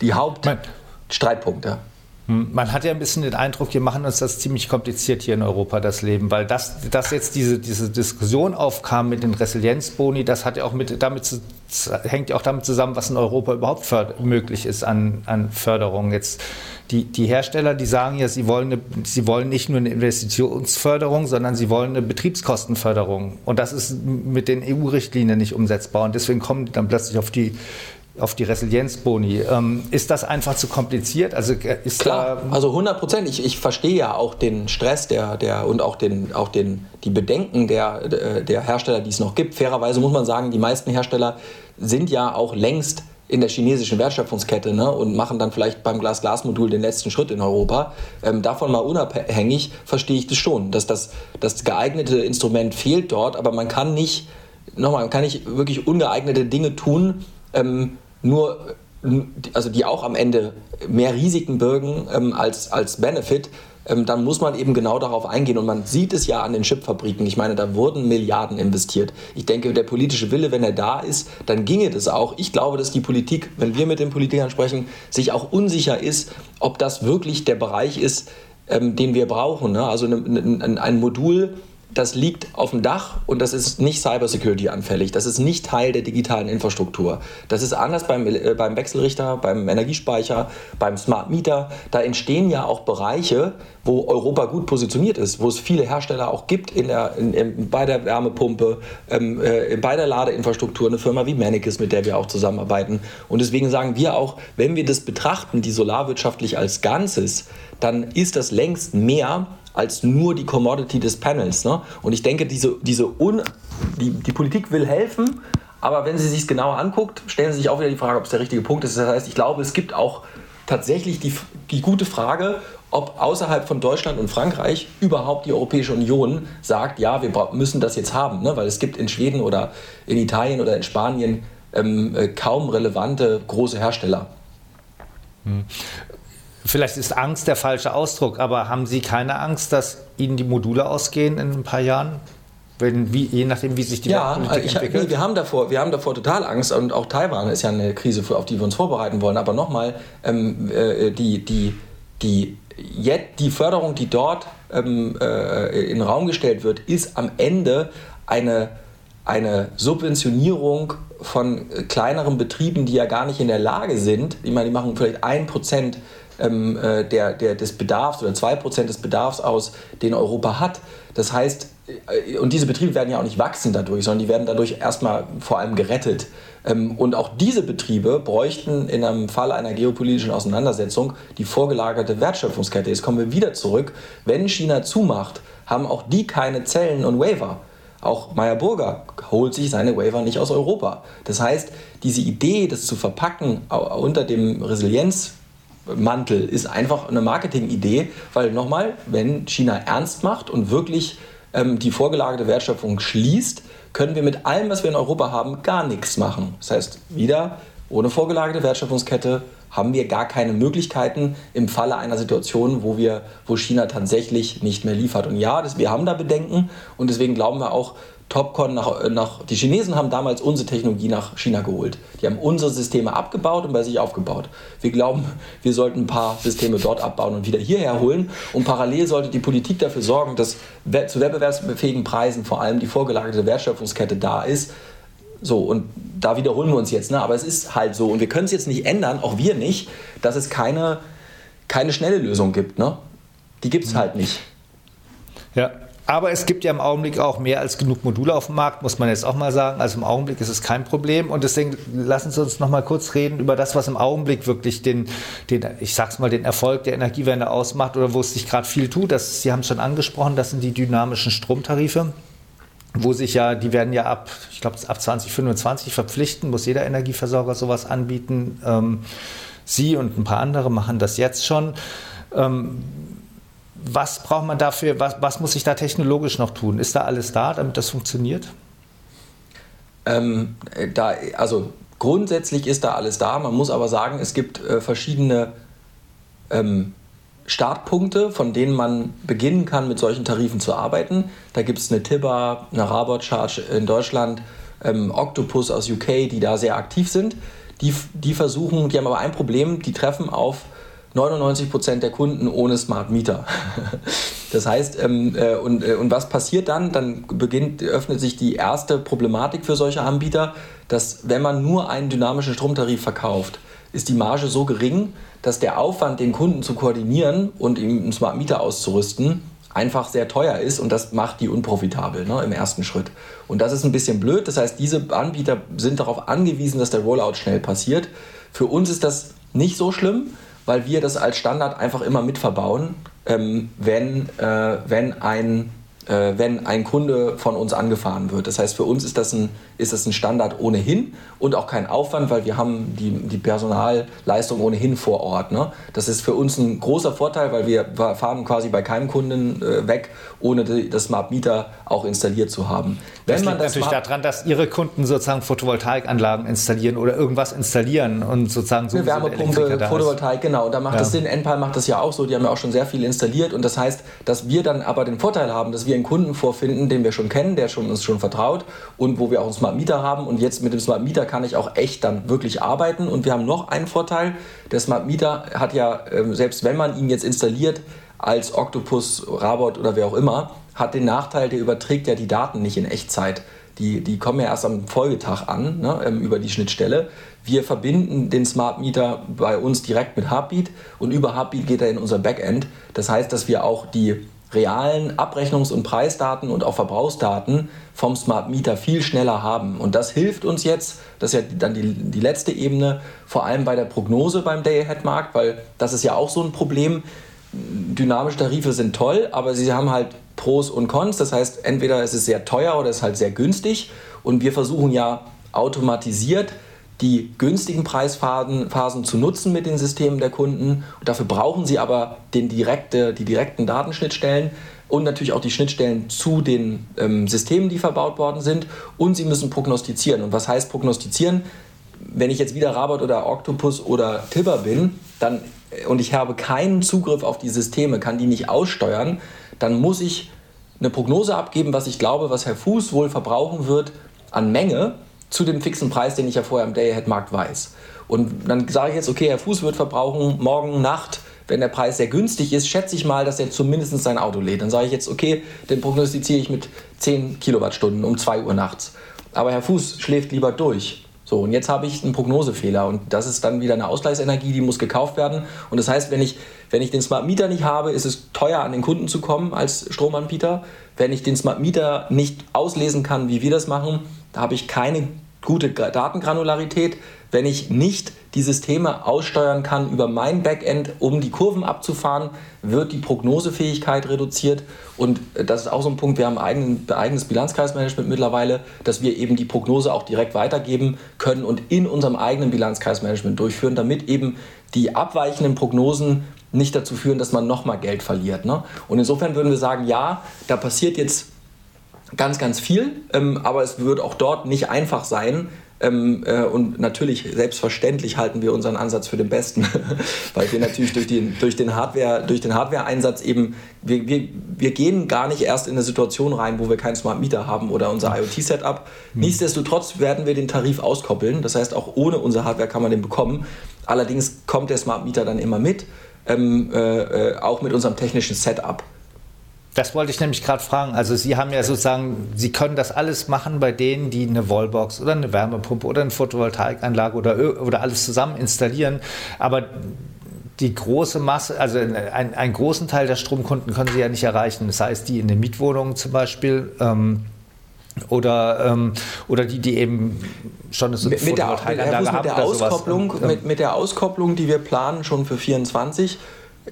S1: die Hauptstreitpunkt. Ja.
S2: Man hat ja ein bisschen den Eindruck, wir machen uns das ziemlich kompliziert hier in Europa, das Leben, weil das, dass jetzt diese, diese Diskussion aufkam mit den Resilienzboni, das hat ja auch mit, damit zu, hängt ja auch damit zusammen, was in Europa überhaupt möglich ist an, an Förderung. Jetzt die, die Hersteller, die sagen ja, sie wollen, eine, sie wollen nicht nur eine Investitionsförderung, sondern sie wollen eine Betriebskostenförderung. Und das ist mit den EU-Richtlinien nicht umsetzbar. Und deswegen kommen die dann plötzlich auf die auf die Resilienzboni. Ähm, ist das einfach zu kompliziert?
S1: Also äh, ist Klar, also 100 Prozent. Ich, ich verstehe ja auch den Stress der, der, und auch, den, auch den, die Bedenken der, der Hersteller, die es noch gibt. Fairerweise muss man sagen, die meisten Hersteller sind ja auch längst in der chinesischen Wertschöpfungskette ne, und machen dann vielleicht beim Glas-Glas-Modul den letzten Schritt in Europa. Ähm, davon mal unabhängig verstehe ich das schon, dass das, das geeignete Instrument fehlt dort, aber man kann nicht, nochmal, man kann nicht wirklich ungeeignete Dinge tun, ähm, nur, also die auch am Ende mehr Risiken birgen ähm, als, als Benefit, ähm, dann muss man eben genau darauf eingehen. Und man sieht es ja an den Chipfabriken. Ich meine, da wurden Milliarden investiert. Ich denke, der politische Wille, wenn er da ist, dann ginge das auch. Ich glaube, dass die Politik, wenn wir mit den Politikern sprechen, sich auch unsicher ist, ob das wirklich der Bereich ist, ähm, den wir brauchen. Ne? Also ne, ne, ein Modul das liegt auf dem Dach und das ist nicht Cybersecurity anfällig. Das ist nicht Teil der digitalen Infrastruktur. Das ist anders beim, äh, beim Wechselrichter, beim Energiespeicher, beim Smart Meter. Da entstehen ja auch Bereiche, wo Europa gut positioniert ist, wo es viele Hersteller auch gibt in der, in, in, bei der Wärmepumpe, ähm, äh, bei der Ladeinfrastruktur, eine Firma wie Manikis, mit der wir auch zusammenarbeiten. Und deswegen sagen wir auch, wenn wir das betrachten, die solarwirtschaftlich als Ganzes, dann ist das längst mehr als nur die Commodity des Panels. Ne? Und ich denke, diese, diese Un die, die Politik will helfen, aber wenn sie sich genauer anguckt, stellen sie sich auch wieder die Frage, ob es der richtige Punkt ist. Das heißt, ich glaube, es gibt auch tatsächlich die, die gute Frage, ob außerhalb von Deutschland und Frankreich überhaupt die Europäische Union sagt, ja, wir müssen das jetzt haben. Ne? Weil es gibt in Schweden oder in Italien oder in Spanien ähm, äh, kaum relevante große Hersteller.
S2: Hm vielleicht ist Angst der falsche Ausdruck, aber haben Sie keine Angst, dass Ihnen die Module ausgehen in ein paar Jahren? Wenn, wie, je nachdem, wie sich die
S1: ja, Politik ich, entwickelt? Nee, wir, haben davor, wir haben davor total Angst und auch Taiwan ist ja eine Krise, auf die wir uns vorbereiten wollen. Aber nochmal, ähm, äh, die, die, die, die Förderung, die dort ähm, äh, in den Raum gestellt wird, ist am Ende eine, eine Subventionierung von kleineren Betrieben, die ja gar nicht in der Lage sind, ich meine, die machen vielleicht ein Prozent ähm, äh, der, der, des Bedarfs oder 2% des Bedarfs aus, den Europa hat. Das heißt, äh, und diese Betriebe werden ja auch nicht wachsen dadurch, sondern die werden dadurch erstmal vor allem gerettet. Ähm, und auch diese Betriebe bräuchten in einem Fall einer geopolitischen Auseinandersetzung die vorgelagerte Wertschöpfungskette. Jetzt kommen wir wieder zurück. Wenn China zumacht, haben auch die keine Zellen und Waiver. Auch Meyer Burger holt sich seine Waiver nicht aus Europa. Das heißt, diese Idee, das zu verpacken unter dem Resilienz Mantel ist einfach eine Marketingidee, weil nochmal, wenn China ernst macht und wirklich ähm, die vorgelagerte Wertschöpfung schließt, können wir mit allem, was wir in Europa haben, gar nichts machen. Das heißt, wieder ohne vorgelagerte Wertschöpfungskette haben wir gar keine Möglichkeiten im Falle einer Situation, wo, wir, wo China tatsächlich nicht mehr liefert. Und ja, das, wir haben da Bedenken und deswegen glauben wir auch, Topcon nach, nach, die Chinesen haben damals unsere Technologie nach China geholt. Die haben unsere Systeme abgebaut und bei sich aufgebaut. Wir glauben, wir sollten ein paar Systeme dort abbauen und wieder hierher holen. Und parallel sollte die Politik dafür sorgen, dass zu wettbewerbsfähigen Preisen vor allem die vorgelagerte Wertschöpfungskette da ist. So, und da wiederholen wir uns jetzt, ne? aber es ist halt so. Und wir können es jetzt nicht ändern, auch wir nicht, dass es keine, keine schnelle Lösung gibt. Ne? Die gibt es halt nicht.
S2: Ja, aber es gibt ja im Augenblick auch mehr als genug Module auf dem Markt, muss man jetzt auch mal sagen. Also im Augenblick ist es kein Problem. Und deswegen lassen Sie uns noch mal kurz reden über das, was im Augenblick wirklich den, den ich sag's mal, den Erfolg der Energiewende ausmacht oder wo es sich gerade viel tut. Das, Sie haben es schon angesprochen, das sind die dynamischen Stromtarife wo sich ja, die werden ja ab, ich glaube, ab 2025 verpflichten, muss jeder Energieversorger sowas anbieten. Ähm, Sie und ein paar andere machen das jetzt schon. Was braucht man dafür, was, was muss sich da technologisch noch tun? Ist da alles da, damit das funktioniert?
S1: Ähm, da, also grundsätzlich ist da alles da. Man muss aber sagen, es gibt äh, verschiedene ähm, Startpunkte, von denen man beginnen kann, mit solchen Tarifen zu arbeiten. Da gibt es eine TIBA, eine Rabot Charge in Deutschland, ähm, Octopus aus UK, die da sehr aktiv sind. Die, die versuchen, die haben aber ein Problem, die treffen auf 99 Prozent der Kunden ohne Smart Meter. das heißt, ähm, äh, und, äh, und was passiert dann? Dann beginnt, öffnet sich die erste Problematik für solche Anbieter, dass wenn man nur einen dynamischen Stromtarif verkauft, ist die Marge so gering, dass der Aufwand, den Kunden zu koordinieren und ihm einen Smart Meter auszurüsten, einfach sehr teuer ist und das macht die unprofitabel ne, im ersten Schritt. Und das ist ein bisschen blöd. Das heißt, diese Anbieter sind darauf angewiesen, dass der Rollout schnell passiert. Für uns ist das nicht so schlimm, weil wir das als Standard einfach immer mitverbauen, ähm, wenn, äh, wenn ein äh, wenn ein Kunde von uns angefahren wird. Das heißt, für uns ist das ein, ist das ein Standard ohnehin und auch kein Aufwand, weil wir haben die, die Personalleistung ohnehin vor Ort. Ne? Das ist für uns ein großer Vorteil, weil wir fahren quasi bei keinem Kunden äh, weg, ohne die, das Smart Meter auch installiert zu haben.
S2: Wenn das liegt das natürlich daran, dass Ihre Kunden sozusagen Photovoltaikanlagen installieren oder irgendwas installieren und sozusagen
S1: so eine Wärmepumpe, Photovoltaik, genau. Und da macht ja. das Sinn. Enpal macht das ja auch so. Die haben ja auch schon sehr viel installiert und das heißt, dass wir dann aber den Vorteil haben, dass wir einen Kunden vorfinden, den wir schon kennen, der schon, uns schon vertraut und wo wir auch einen Smart Meter haben. Und jetzt mit dem Smart Meter kann ich auch echt dann wirklich arbeiten. Und wir haben noch einen Vorteil. Der Smart Meter hat ja, ähm, selbst wenn man ihn jetzt installiert, als Octopus, Rabot oder wer auch immer, hat den Nachteil, der überträgt ja die Daten nicht in Echtzeit. Die, die kommen ja erst am Folgetag an ne, ähm, über die Schnittstelle. Wir verbinden den Smart Meter bei uns direkt mit Heartbeat und über Heartbeat geht er in unser Backend. Das heißt, dass wir auch die realen Abrechnungs- und Preisdaten und auch Verbrauchsdaten vom Smart Meter viel schneller haben. Und das hilft uns jetzt, das ist ja dann die, die letzte Ebene, vor allem bei der Prognose beim Day-Ahead-Markt, weil das ist ja auch so ein Problem. Dynamische Tarife sind toll, aber sie haben halt Pros und Cons. Das heißt, entweder ist es sehr teuer oder es ist halt sehr günstig. Und wir versuchen ja automatisiert die günstigen Preisphasen Phasen zu nutzen mit den Systemen der Kunden. Und dafür brauchen sie aber den direkte, die direkten Datenschnittstellen und natürlich auch die Schnittstellen zu den ähm, Systemen, die verbaut worden sind. Und sie müssen prognostizieren. Und was heißt prognostizieren? Wenn ich jetzt wieder Rabat oder Octopus oder Tibber bin dann, äh, und ich habe keinen Zugriff auf die Systeme, kann die nicht aussteuern, dann muss ich eine Prognose abgeben, was ich glaube, was Herr Fuß wohl verbrauchen wird an Menge zu dem fixen Preis, den ich ja vorher im Day-Ahead-Markt weiß. Und dann sage ich jetzt, okay, Herr Fuß wird verbrauchen morgen Nacht, wenn der Preis sehr günstig ist, schätze ich mal, dass er zumindest sein Auto lädt. Dann sage ich jetzt, okay, den prognostiziere ich mit 10 Kilowattstunden um 2 Uhr nachts. Aber Herr Fuß schläft lieber durch. So, und jetzt habe ich einen Prognosefehler und das ist dann wieder eine Ausgleichsenergie, die muss gekauft werden. Und das heißt, wenn ich, wenn ich den Smart Meter nicht habe, ist es teuer an den Kunden zu kommen als Stromanbieter. Wenn ich den Smart Meter nicht auslesen kann, wie wir das machen, da habe ich keine gute Datengranularität, wenn ich nicht die Systeme aussteuern kann über mein Backend, um die Kurven abzufahren, wird die Prognosefähigkeit reduziert. Und das ist auch so ein Punkt, wir haben ein eigenes Bilanzkreismanagement mittlerweile, dass wir eben die Prognose auch direkt weitergeben können und in unserem eigenen Bilanzkreismanagement durchführen, damit eben die abweichenden Prognosen nicht dazu führen, dass man nochmal Geld verliert. Ne? Und insofern würden wir sagen, ja, da passiert jetzt ganz, ganz viel, ähm, aber es wird auch dort nicht einfach sein. Ähm, äh, und natürlich, selbstverständlich halten wir unseren Ansatz für den besten, weil wir natürlich durch den, durch den Hardware, durch den Hardware-Einsatz eben, wir, wir, wir gehen gar nicht erst in eine Situation rein, wo wir keinen Smart Meter haben oder unser IoT-Setup. Mhm. Nichtsdestotrotz werden wir den Tarif auskoppeln. Das heißt, auch ohne unser Hardware kann man den bekommen. Allerdings kommt der Smart Meter dann immer mit, ähm, äh, äh auch mit unserem technischen Setup.
S2: Das wollte ich nämlich gerade fragen. Also Sie haben ja sozusagen, Sie können das alles machen bei denen, die eine Wallbox oder eine Wärmepumpe oder eine Photovoltaikanlage oder, oder alles zusammen installieren. Aber die große Masse, also ein, einen großen Teil der Stromkunden können Sie ja nicht erreichen. Das heißt, die in den Mietwohnungen zum Beispiel. Ähm, oder, ähm, oder die, die eben schon eine
S1: mit, mit der, mit, mit der Auskopplung, mit, mit der Auskopplung, die wir planen schon für 24,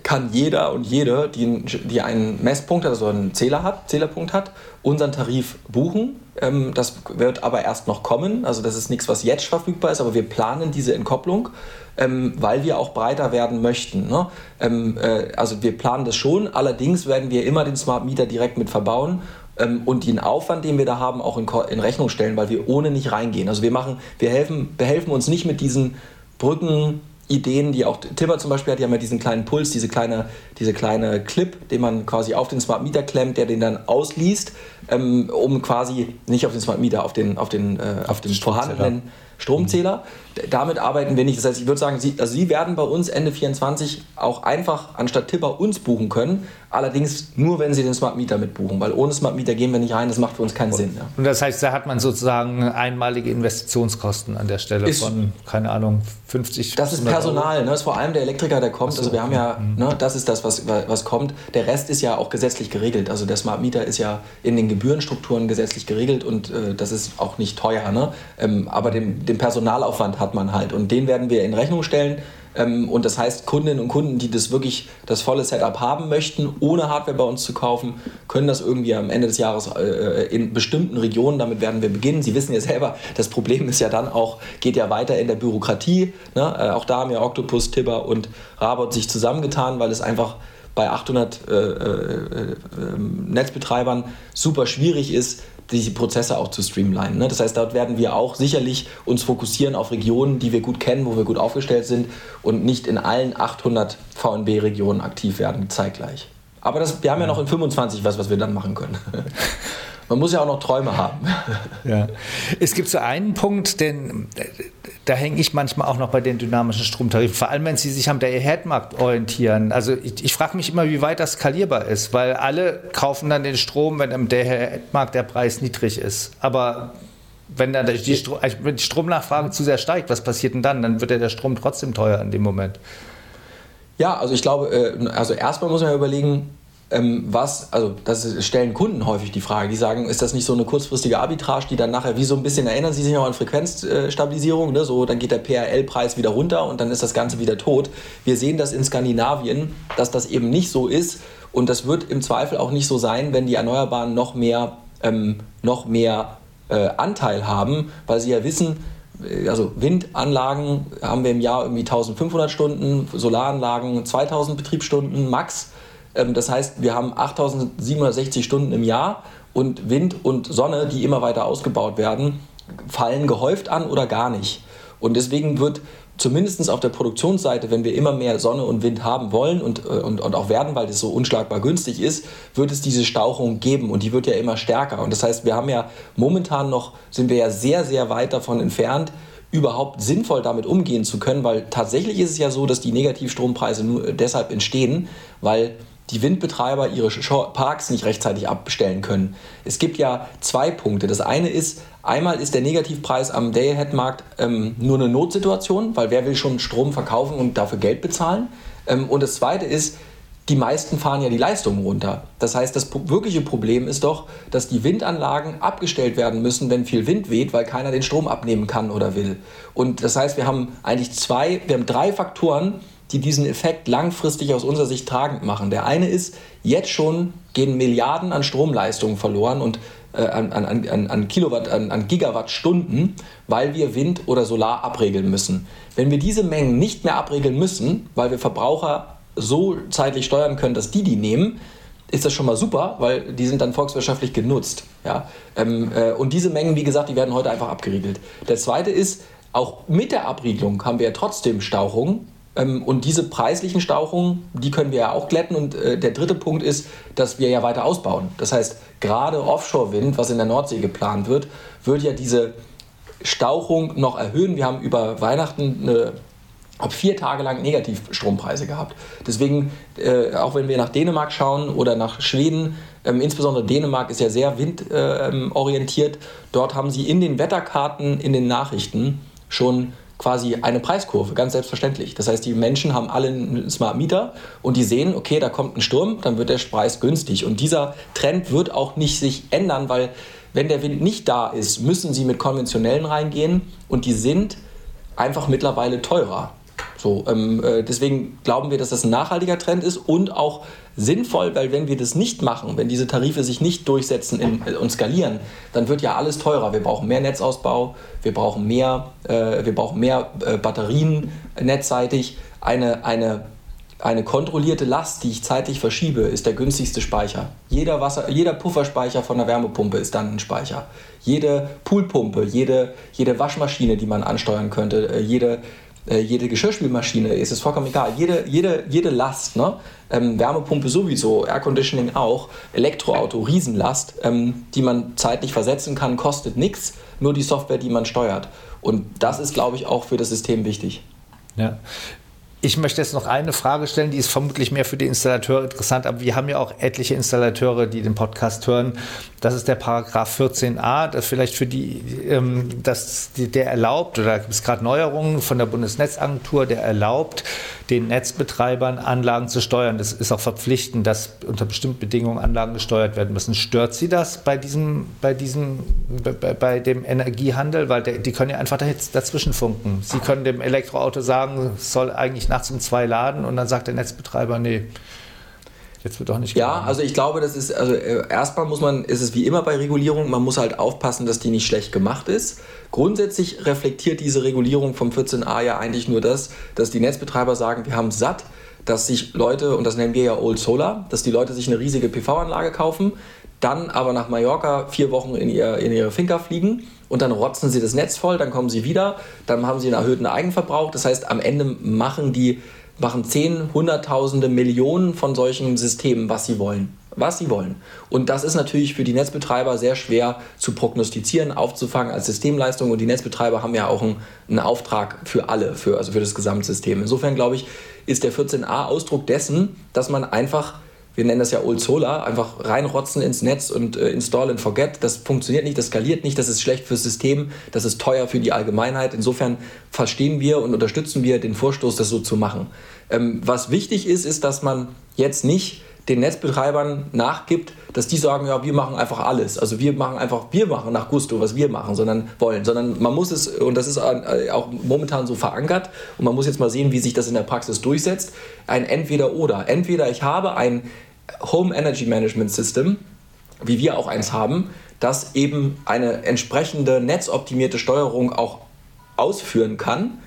S1: kann jeder und jede, die, die einen Messpunkt, also einen Zähler hat, Zählerpunkt hat, unseren Tarif buchen. Ähm, das wird aber erst noch kommen. Also das ist nichts, was jetzt verfügbar ist, aber wir planen diese Entkopplung, ähm, weil wir auch breiter werden möchten. Ne? Ähm, äh, also wir planen das schon. Allerdings werden wir immer den Smart Meter direkt mit verbauen und den Aufwand, den wir da haben, auch in, in, Rechnung stellen, weil wir ohne nicht reingehen. Also wir machen, wir helfen, behelfen uns nicht mit diesen Brücken Ideen, die auch Timber zum Beispiel hat, die haben ja diesen kleinen Puls, diese kleine, diese kleine Clip, den man quasi auf den Smart Meter klemmt, der den dann ausliest, ähm, um quasi nicht auf den Smart Meter, auf den, auf den, äh, auf den vorhandenen Stromzähler. Damit arbeiten wir nicht. Das heißt, ich würde sagen, Sie, also Sie werden bei uns Ende 24 auch einfach anstatt Tipper uns buchen können. Allerdings nur, wenn Sie den Smart Meter mitbuchen, weil ohne Smart Meter gehen wir nicht rein. Das macht für uns keinen Sinn. Ja.
S2: Und das heißt, da hat man sozusagen einmalige Investitionskosten an der Stelle ist, von, keine Ahnung, 50
S1: Das ist Personal. Ne? Das ist vor allem der Elektriker, der kommt. So, also wir haben ja, mhm. ne, das ist das, was, was kommt. Der Rest ist ja auch gesetzlich geregelt. Also der Smart Meter ist ja in den Gebührenstrukturen gesetzlich geregelt und äh, das ist auch nicht teuer. Ne? Ähm, aber den, den Personalaufwand hat man halt und den werden wir in Rechnung stellen. Ähm, und das heißt, Kundinnen und Kunden, die das wirklich das volle Setup haben möchten, ohne Hardware bei uns zu kaufen, können das irgendwie am Ende des Jahres äh, in bestimmten Regionen, damit werden wir beginnen. Sie wissen ja selber, das Problem ist ja dann auch, geht ja weiter in der Bürokratie. Ne? Äh, auch da haben ja Octopus, Tibber und Rabot sich zusammengetan, weil es einfach bei 800 äh, äh, äh, Netzbetreibern super schwierig ist, diese Prozesse auch zu streamlinen. Ne? Das heißt, dort werden wir auch sicherlich uns fokussieren auf Regionen, die wir gut kennen, wo wir gut aufgestellt sind und nicht in allen 800 VNB-Regionen aktiv werden zeitgleich. Aber das, wir haben ja noch in 25 was, was wir dann machen können. man muss ja auch noch Träume haben.
S2: Ja. Es gibt so einen Punkt, den da hänge ich manchmal auch noch bei den dynamischen Stromtarifen, vor allem wenn sie sich am Day-Ahead-Markt orientieren. Also ich, ich frage mich immer, wie weit das skalierbar ist, weil alle kaufen dann den Strom, wenn im Day-Ahead-Markt der Preis niedrig ist. Aber wenn dann die, Stro also wenn die Stromnachfrage zu sehr steigt, was passiert denn dann? Dann wird ja der Strom trotzdem teuer in dem Moment.
S1: Ja, also ich glaube, äh, also erstmal muss man ja überlegen, ähm, was, also das stellen Kunden häufig die Frage, die sagen, ist das nicht so eine kurzfristige Arbitrage, die dann nachher wie so ein bisschen erinnern Sie sich noch an Frequenzstabilisierung, ne? so dann geht der PRL-Preis wieder runter und dann ist das Ganze wieder tot. Wir sehen das in Skandinavien, dass das eben nicht so ist und das wird im Zweifel auch nicht so sein, wenn die Erneuerbaren noch mehr, ähm, noch mehr äh, Anteil haben, weil sie ja wissen, äh, also Windanlagen haben wir im Jahr irgendwie 1500 Stunden, Solaranlagen 2000 Betriebsstunden max. Ähm, das heißt, wir haben 8760 Stunden im Jahr und Wind und Sonne, die immer weiter ausgebaut werden, fallen gehäuft an oder gar nicht. Und deswegen wird zumindest auf der Produktionsseite, wenn wir immer mehr Sonne und Wind haben wollen und, äh, und, und auch werden, weil das so unschlagbar günstig ist, wird es diese Stauchung geben und die wird ja immer stärker. Und das heißt, wir haben ja momentan noch, sind wir ja sehr, sehr weit davon entfernt, überhaupt sinnvoll damit umgehen zu können, weil tatsächlich ist es ja so, dass die Negativstrompreise nur deshalb entstehen, weil die Windbetreiber ihre Parks nicht rechtzeitig abstellen können. Es gibt ja zwei Punkte. Das eine ist, einmal ist der Negativpreis am Day-Ahead-Markt ähm, nur eine Notsituation, weil wer will schon Strom verkaufen und dafür Geld bezahlen? Ähm, und das zweite ist, die meisten fahren ja die Leistungen runter. Das heißt, das wirkliche Problem ist doch, dass die Windanlagen abgestellt werden müssen, wenn viel Wind weht, weil keiner den Strom abnehmen kann oder will. Und das heißt, wir haben eigentlich zwei, wir haben drei Faktoren, die diesen Effekt langfristig aus unserer Sicht tragend machen. Der eine ist, jetzt schon gehen Milliarden an Stromleistungen verloren und äh, an, an, an, an, Kilowatt, an, Gigawattstunden, weil wir Wind oder Solar abregeln müssen. Wenn wir diese Mengen nicht mehr abregeln müssen, weil wir Verbraucher so zeitlich steuern können, dass die die nehmen, ist das schon mal super, weil die sind dann volkswirtschaftlich genutzt. Ja? Ähm, äh, und diese Mengen, wie gesagt, die werden heute einfach abgeriegelt. Der zweite ist, auch mit der Abriegelung haben wir ja trotzdem Stauchungen und diese preislichen Stauchungen, die können wir ja auch glätten. Und äh, der dritte Punkt ist, dass wir ja weiter ausbauen. Das heißt, gerade Offshore-Wind, was in der Nordsee geplant wird, wird ja diese Stauchung noch erhöhen. Wir haben über Weihnachten eine habe vier Tage lang Negativstrompreise gehabt. Deswegen, äh, auch wenn wir nach Dänemark schauen oder nach Schweden, ähm, insbesondere Dänemark ist ja sehr windorientiert, äh, dort haben sie in den Wetterkarten, in den Nachrichten schon quasi eine Preiskurve, ganz selbstverständlich. Das heißt, die Menschen haben alle einen Smart Meter und die sehen, okay, da kommt ein Sturm, dann wird der Preis günstig. Und dieser Trend wird auch nicht sich ändern, weil wenn der Wind nicht da ist, müssen sie mit konventionellen reingehen und die sind einfach mittlerweile teurer. So, ähm, äh, deswegen glauben wir, dass das ein nachhaltiger Trend ist und auch sinnvoll, weil wenn wir das nicht machen, wenn diese Tarife sich nicht durchsetzen in, äh, und skalieren, dann wird ja alles teurer. Wir brauchen mehr Netzausbau, wir brauchen mehr, äh, wir brauchen mehr äh, Batterien netzseitig. Eine, eine, eine kontrollierte Last, die ich zeitlich verschiebe, ist der günstigste Speicher. Jeder, Wasser, jeder Pufferspeicher von der Wärmepumpe ist dann ein Speicher. Jede Poolpumpe, jede, jede Waschmaschine, die man ansteuern könnte, äh, jede äh, jede Geschirrspülmaschine, ist es vollkommen egal. Jede, jede, jede Last, ne? Ähm, Wärmepumpe sowieso, Airconditioning auch, Elektroauto, Riesenlast, ähm, die man zeitlich versetzen kann, kostet nichts, nur die Software, die man steuert. Und das ist, glaube ich, auch für das System wichtig.
S2: Ja. Ich möchte jetzt noch eine Frage stellen, die ist vermutlich mehr für die Installateure interessant, aber wir haben ja auch etliche Installateure, die den Podcast hören. Das ist der Paragraph 14a, das vielleicht für die, ähm, das, der erlaubt, oder da gibt es gerade Neuerungen von der Bundesnetzagentur, der erlaubt, den Netzbetreibern Anlagen zu steuern. Das ist auch verpflichtend, dass unter bestimmten Bedingungen Anlagen gesteuert werden müssen. Stört Sie das bei diesem, bei diesem, bei, bei dem Energiehandel? Weil der, die können ja einfach dazwischen funken. Sie können dem Elektroauto sagen, es soll eigentlich nachts um zwei laden und dann sagt der Netzbetreiber, nee,
S1: Jetzt wird doch nicht Ja, also ich glaube, das ist, also äh, erstmal muss man, ist es wie immer bei Regulierung, man muss halt aufpassen, dass die nicht schlecht gemacht ist. Grundsätzlich reflektiert diese Regulierung vom 14a ja eigentlich nur das, dass die Netzbetreiber sagen, wir haben satt, dass sich Leute, und das nennen wir ja Old Solar, dass die Leute sich eine riesige PV-Anlage kaufen, dann aber nach Mallorca vier Wochen in, ihr, in ihre Finca fliegen und dann rotzen sie das Netz voll, dann kommen sie wieder, dann haben sie einen erhöhten Eigenverbrauch. Das heißt, am Ende machen die machen zehn, hunderttausende, Millionen von solchen Systemen, was sie wollen. was sie wollen. Und das ist natürlich für die Netzbetreiber sehr schwer zu prognostizieren, aufzufangen als Systemleistung. Und die Netzbetreiber haben ja auch einen, einen Auftrag für alle, für, also für das Gesamtsystem. Insofern glaube ich, ist der 14a Ausdruck dessen, dass man einfach wir nennen das ja Old Solar, einfach reinrotzen ins Netz und äh, install and forget. Das funktioniert nicht, das skaliert nicht, das ist schlecht fürs System, das ist teuer für die Allgemeinheit. Insofern verstehen wir und unterstützen wir den Vorstoß, das so zu machen. Ähm, was wichtig ist, ist, dass man jetzt nicht den Netzbetreibern nachgibt, dass die sagen, ja, wir machen einfach alles. Also wir machen einfach, wir machen nach Gusto, was wir machen, sondern wollen. Sondern man muss es, und das ist äh, auch momentan so verankert, und man muss jetzt mal sehen, wie sich das in der Praxis durchsetzt, ein Entweder-Oder. Entweder ich habe ein Home Energy Management System, wie wir auch eins haben, das eben eine entsprechende netzoptimierte Steuerung auch ausführen kann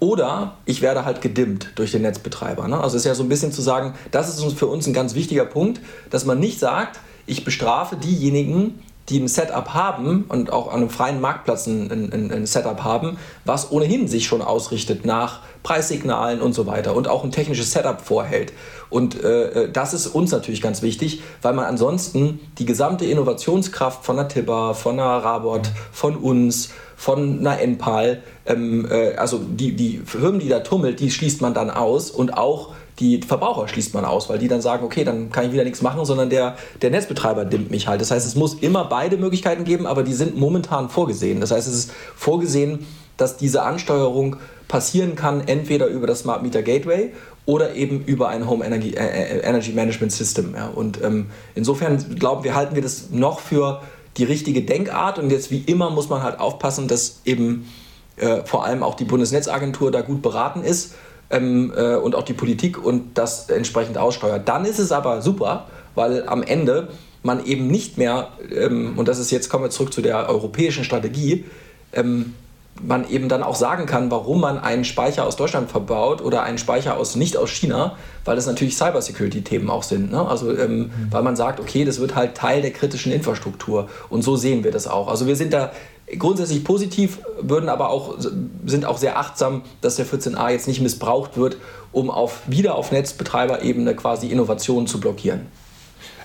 S1: oder ich werde halt gedimmt durch den Netzbetreiber. Ne? Also es ist ja so ein bisschen zu sagen, das ist für uns ein ganz wichtiger Punkt, dass man nicht sagt, ich bestrafe diejenigen, die ein Setup haben und auch an einem freien Marktplatz ein, ein, ein, Setup haben, was ohnehin sich schon ausrichtet nach Preissignalen und so weiter und auch ein technisches Setup vorhält. Und äh, äh das ist uns natürlich ganz wichtig, weil man ansonsten die gesamte Innovationskraft von der Tibber, von der Rabot, von uns, von einer Enpal, ähm, äh, also die, die Firmen, die da tummelt, die schließt man dann aus und auch die Verbraucher schließt man aus, weil die dann sagen, okay, dann kann ich wieder nichts machen, sondern der, der Netzbetreiber dimmt mich halt. Das heißt, es muss immer beide Möglichkeiten geben, aber die sind momentan vorgesehen. Das heißt, es ist vorgesehen, dass diese Ansteuerung passieren kann, entweder über das Smart Meter Gateway oder eben über ein Home Energy, äh, äh Energy Management System. Ja. Und ähm, insofern glauben wir, halten wir das noch für die richtige Denkart. Und jetzt wie immer muss man halt aufpassen, dass eben äh, vor allem auch die Bundesnetzagentur da gut beraten ist ähm, äh, und auch die Politik und das entsprechend aussteuert. Dann ist es aber super, weil am Ende man eben nicht mehr, ähm, und das ist jetzt, kommen wir zurück zu der europäischen Strategie, ähm, man eben dann auch sagen kann, warum man einen Speicher aus Deutschland verbaut oder einen Speicher aus nicht aus China, weil das natürlich Cybersecurity-Themen auch sind. Ne? Also ähm, mhm. weil man sagt, okay, das wird halt Teil der kritischen Infrastruktur und so sehen wir das auch. Also wir sind da grundsätzlich positiv, würden aber auch sind auch sehr achtsam, dass der 14a jetzt nicht missbraucht wird, um auf wieder auf Netzbetreiberebene quasi Innovationen zu blockieren.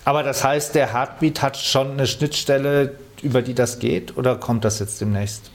S2: Aber das heißt, der Heartbeat hat schon eine Schnittstelle, über die das geht, oder kommt das jetzt demnächst?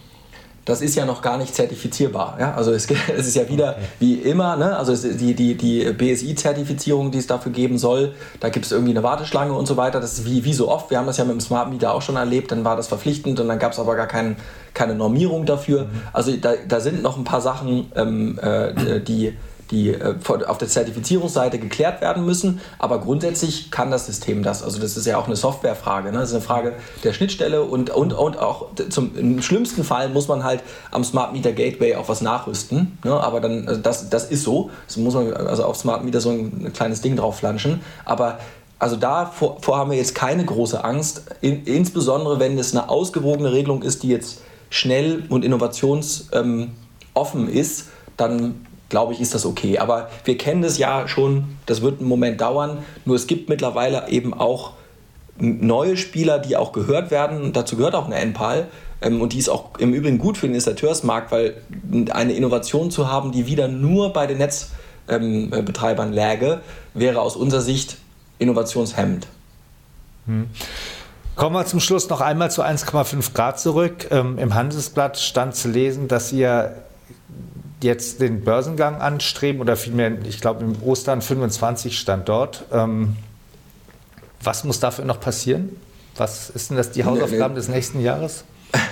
S1: Das ist ja noch gar nicht zertifizierbar. Ja? Also es, es ist ja wieder wie immer, ne? also die, die, die BSI-Zertifizierung, die es dafür geben soll, da gibt es irgendwie eine Warteschlange und so weiter. Das ist wie, wie so oft, wir haben das ja mit dem Smart Meter auch schon erlebt, dann war das verpflichtend und dann gab es aber gar kein, keine Normierung dafür. Mhm. Also da, da sind noch ein paar Sachen, ähm, äh, die die äh, auf der Zertifizierungsseite geklärt werden müssen. Aber grundsätzlich kann das System das. Also das ist ja auch eine Softwarefrage. Ne? Das ist eine Frage der Schnittstelle und, und, und auch zum, im schlimmsten Fall muss man halt am Smart Meter Gateway auch was nachrüsten. Ne? Aber dann, also das, das ist so. Das muss man also auf Smart Meter so ein kleines Ding drauf flanschen. Aber also davor haben wir jetzt keine große Angst, in, insbesondere wenn es eine ausgewogene Regelung ist, die jetzt schnell und innovationsoffen ähm, ist, dann glaube ich, ist das okay. Aber wir kennen das ja schon, das wird einen Moment dauern. Nur es gibt mittlerweile eben auch neue Spieler, die auch gehört werden. Dazu gehört auch eine NPAL. Ähm, und die ist auch im Übrigen gut für den Installateursmarkt, weil eine Innovation zu haben, die wieder nur bei den Netzbetreibern läge, wäre aus unserer Sicht innovationshemmend.
S2: Hm. Kommen wir zum Schluss noch einmal zu 1,5 Grad zurück. Ähm, Im Handelsblatt stand zu lesen, dass ihr jetzt den Börsengang anstreben oder vielmehr, ich glaube, im Ostern 25 stand dort. Ähm, was muss dafür noch passieren? Was ist denn das die Hausaufgaben des nächsten Jahres?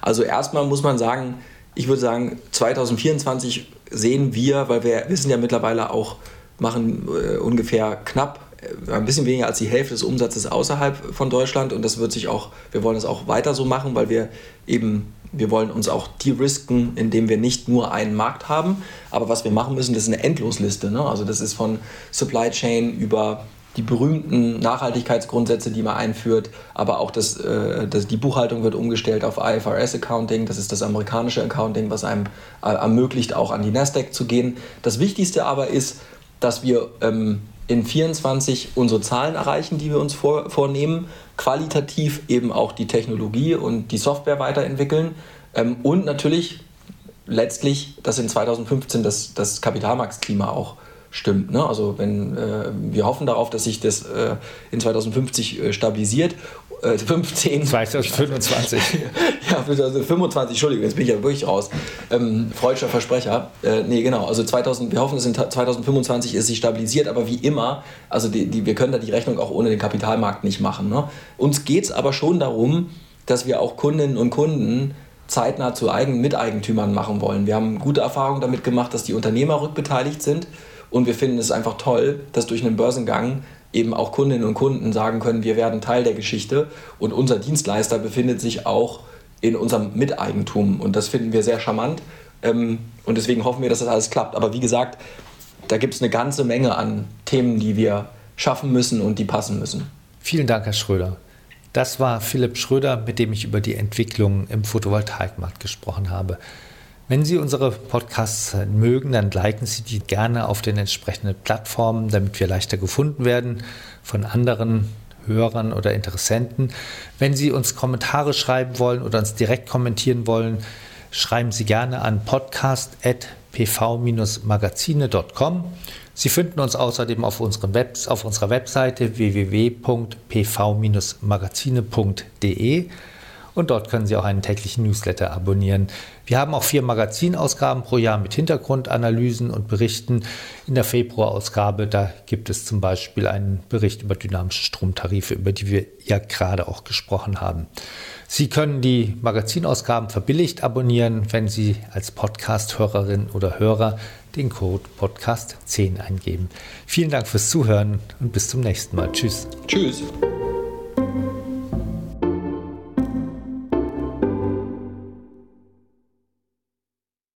S1: Also erstmal muss man sagen, ich würde sagen, 2024 sehen wir, weil wir wissen ja mittlerweile auch, machen äh, ungefähr knapp ein bisschen weniger als die Hälfte des Umsatzes außerhalb von Deutschland und das wird sich auch, wir wollen es auch weiter so machen, weil wir eben wir wollen uns auch de-risken, indem wir nicht nur einen Markt haben. Aber was wir machen müssen, das ist eine Endlosliste. Ne? Also das ist von Supply Chain über die berühmten Nachhaltigkeitsgrundsätze, die man einführt, aber auch das, äh, das, die Buchhaltung wird umgestellt auf IFRS Accounting. Das ist das amerikanische Accounting, was einem äh, ermöglicht, auch an die Nasdaq zu gehen. Das Wichtigste aber ist, dass wir ähm, in 24 unsere Zahlen erreichen, die wir uns vor, vornehmen, qualitativ eben auch die Technologie und die Software weiterentwickeln ähm, und natürlich letztlich, dass in 2015 das, das Kapitalmarktklima auch stimmt. Ne? Also wenn äh, wir hoffen darauf, dass sich das äh, in 2050 äh, stabilisiert. 15.
S2: 2025.
S1: ja, 2025, Entschuldigung, jetzt bin ich ja wirklich raus. Ähm, freudscher Versprecher. Äh, nee, genau. Also 2000, wir hoffen, dass in 2025 ist sie stabilisiert, aber wie immer, also die, die, wir können da die Rechnung auch ohne den Kapitalmarkt nicht machen. Ne? Uns geht es aber schon darum, dass wir auch Kundinnen und Kunden zeitnah zu Eigen Miteigentümern machen wollen. Wir haben gute Erfahrungen damit gemacht, dass die Unternehmer rückbeteiligt sind und wir finden es einfach toll, dass durch einen Börsengang eben auch Kundinnen und Kunden sagen können, wir werden Teil der Geschichte und unser Dienstleister befindet sich auch in unserem Miteigentum und das finden wir sehr charmant ähm, und deswegen hoffen wir, dass das alles klappt. Aber wie gesagt, da gibt es eine ganze Menge an Themen, die wir schaffen müssen und die passen müssen.
S2: Vielen Dank, Herr Schröder. Das war Philipp Schröder, mit dem ich über die Entwicklung im Photovoltaikmarkt gesprochen habe. Wenn Sie unsere Podcasts mögen, dann liken Sie die gerne auf den entsprechenden Plattformen, damit wir leichter gefunden werden von anderen Hörern oder Interessenten. Wenn Sie uns Kommentare schreiben wollen oder uns direkt kommentieren wollen, schreiben Sie gerne an podcast.pv-magazine.com. Sie finden uns außerdem auf, Web auf unserer Webseite www.pv-magazine.de und dort können Sie auch einen täglichen Newsletter abonnieren. Wir haben auch vier Magazinausgaben pro Jahr mit Hintergrundanalysen und Berichten. In der Februarausgabe, da gibt es zum Beispiel einen Bericht über dynamische Stromtarife, über die wir ja gerade auch gesprochen haben. Sie können die Magazinausgaben verbilligt abonnieren, wenn Sie als Podcast-Hörerin oder Hörer den Code Podcast 10 eingeben. Vielen Dank fürs Zuhören und bis zum nächsten Mal. Tschüss.
S1: Tschüss.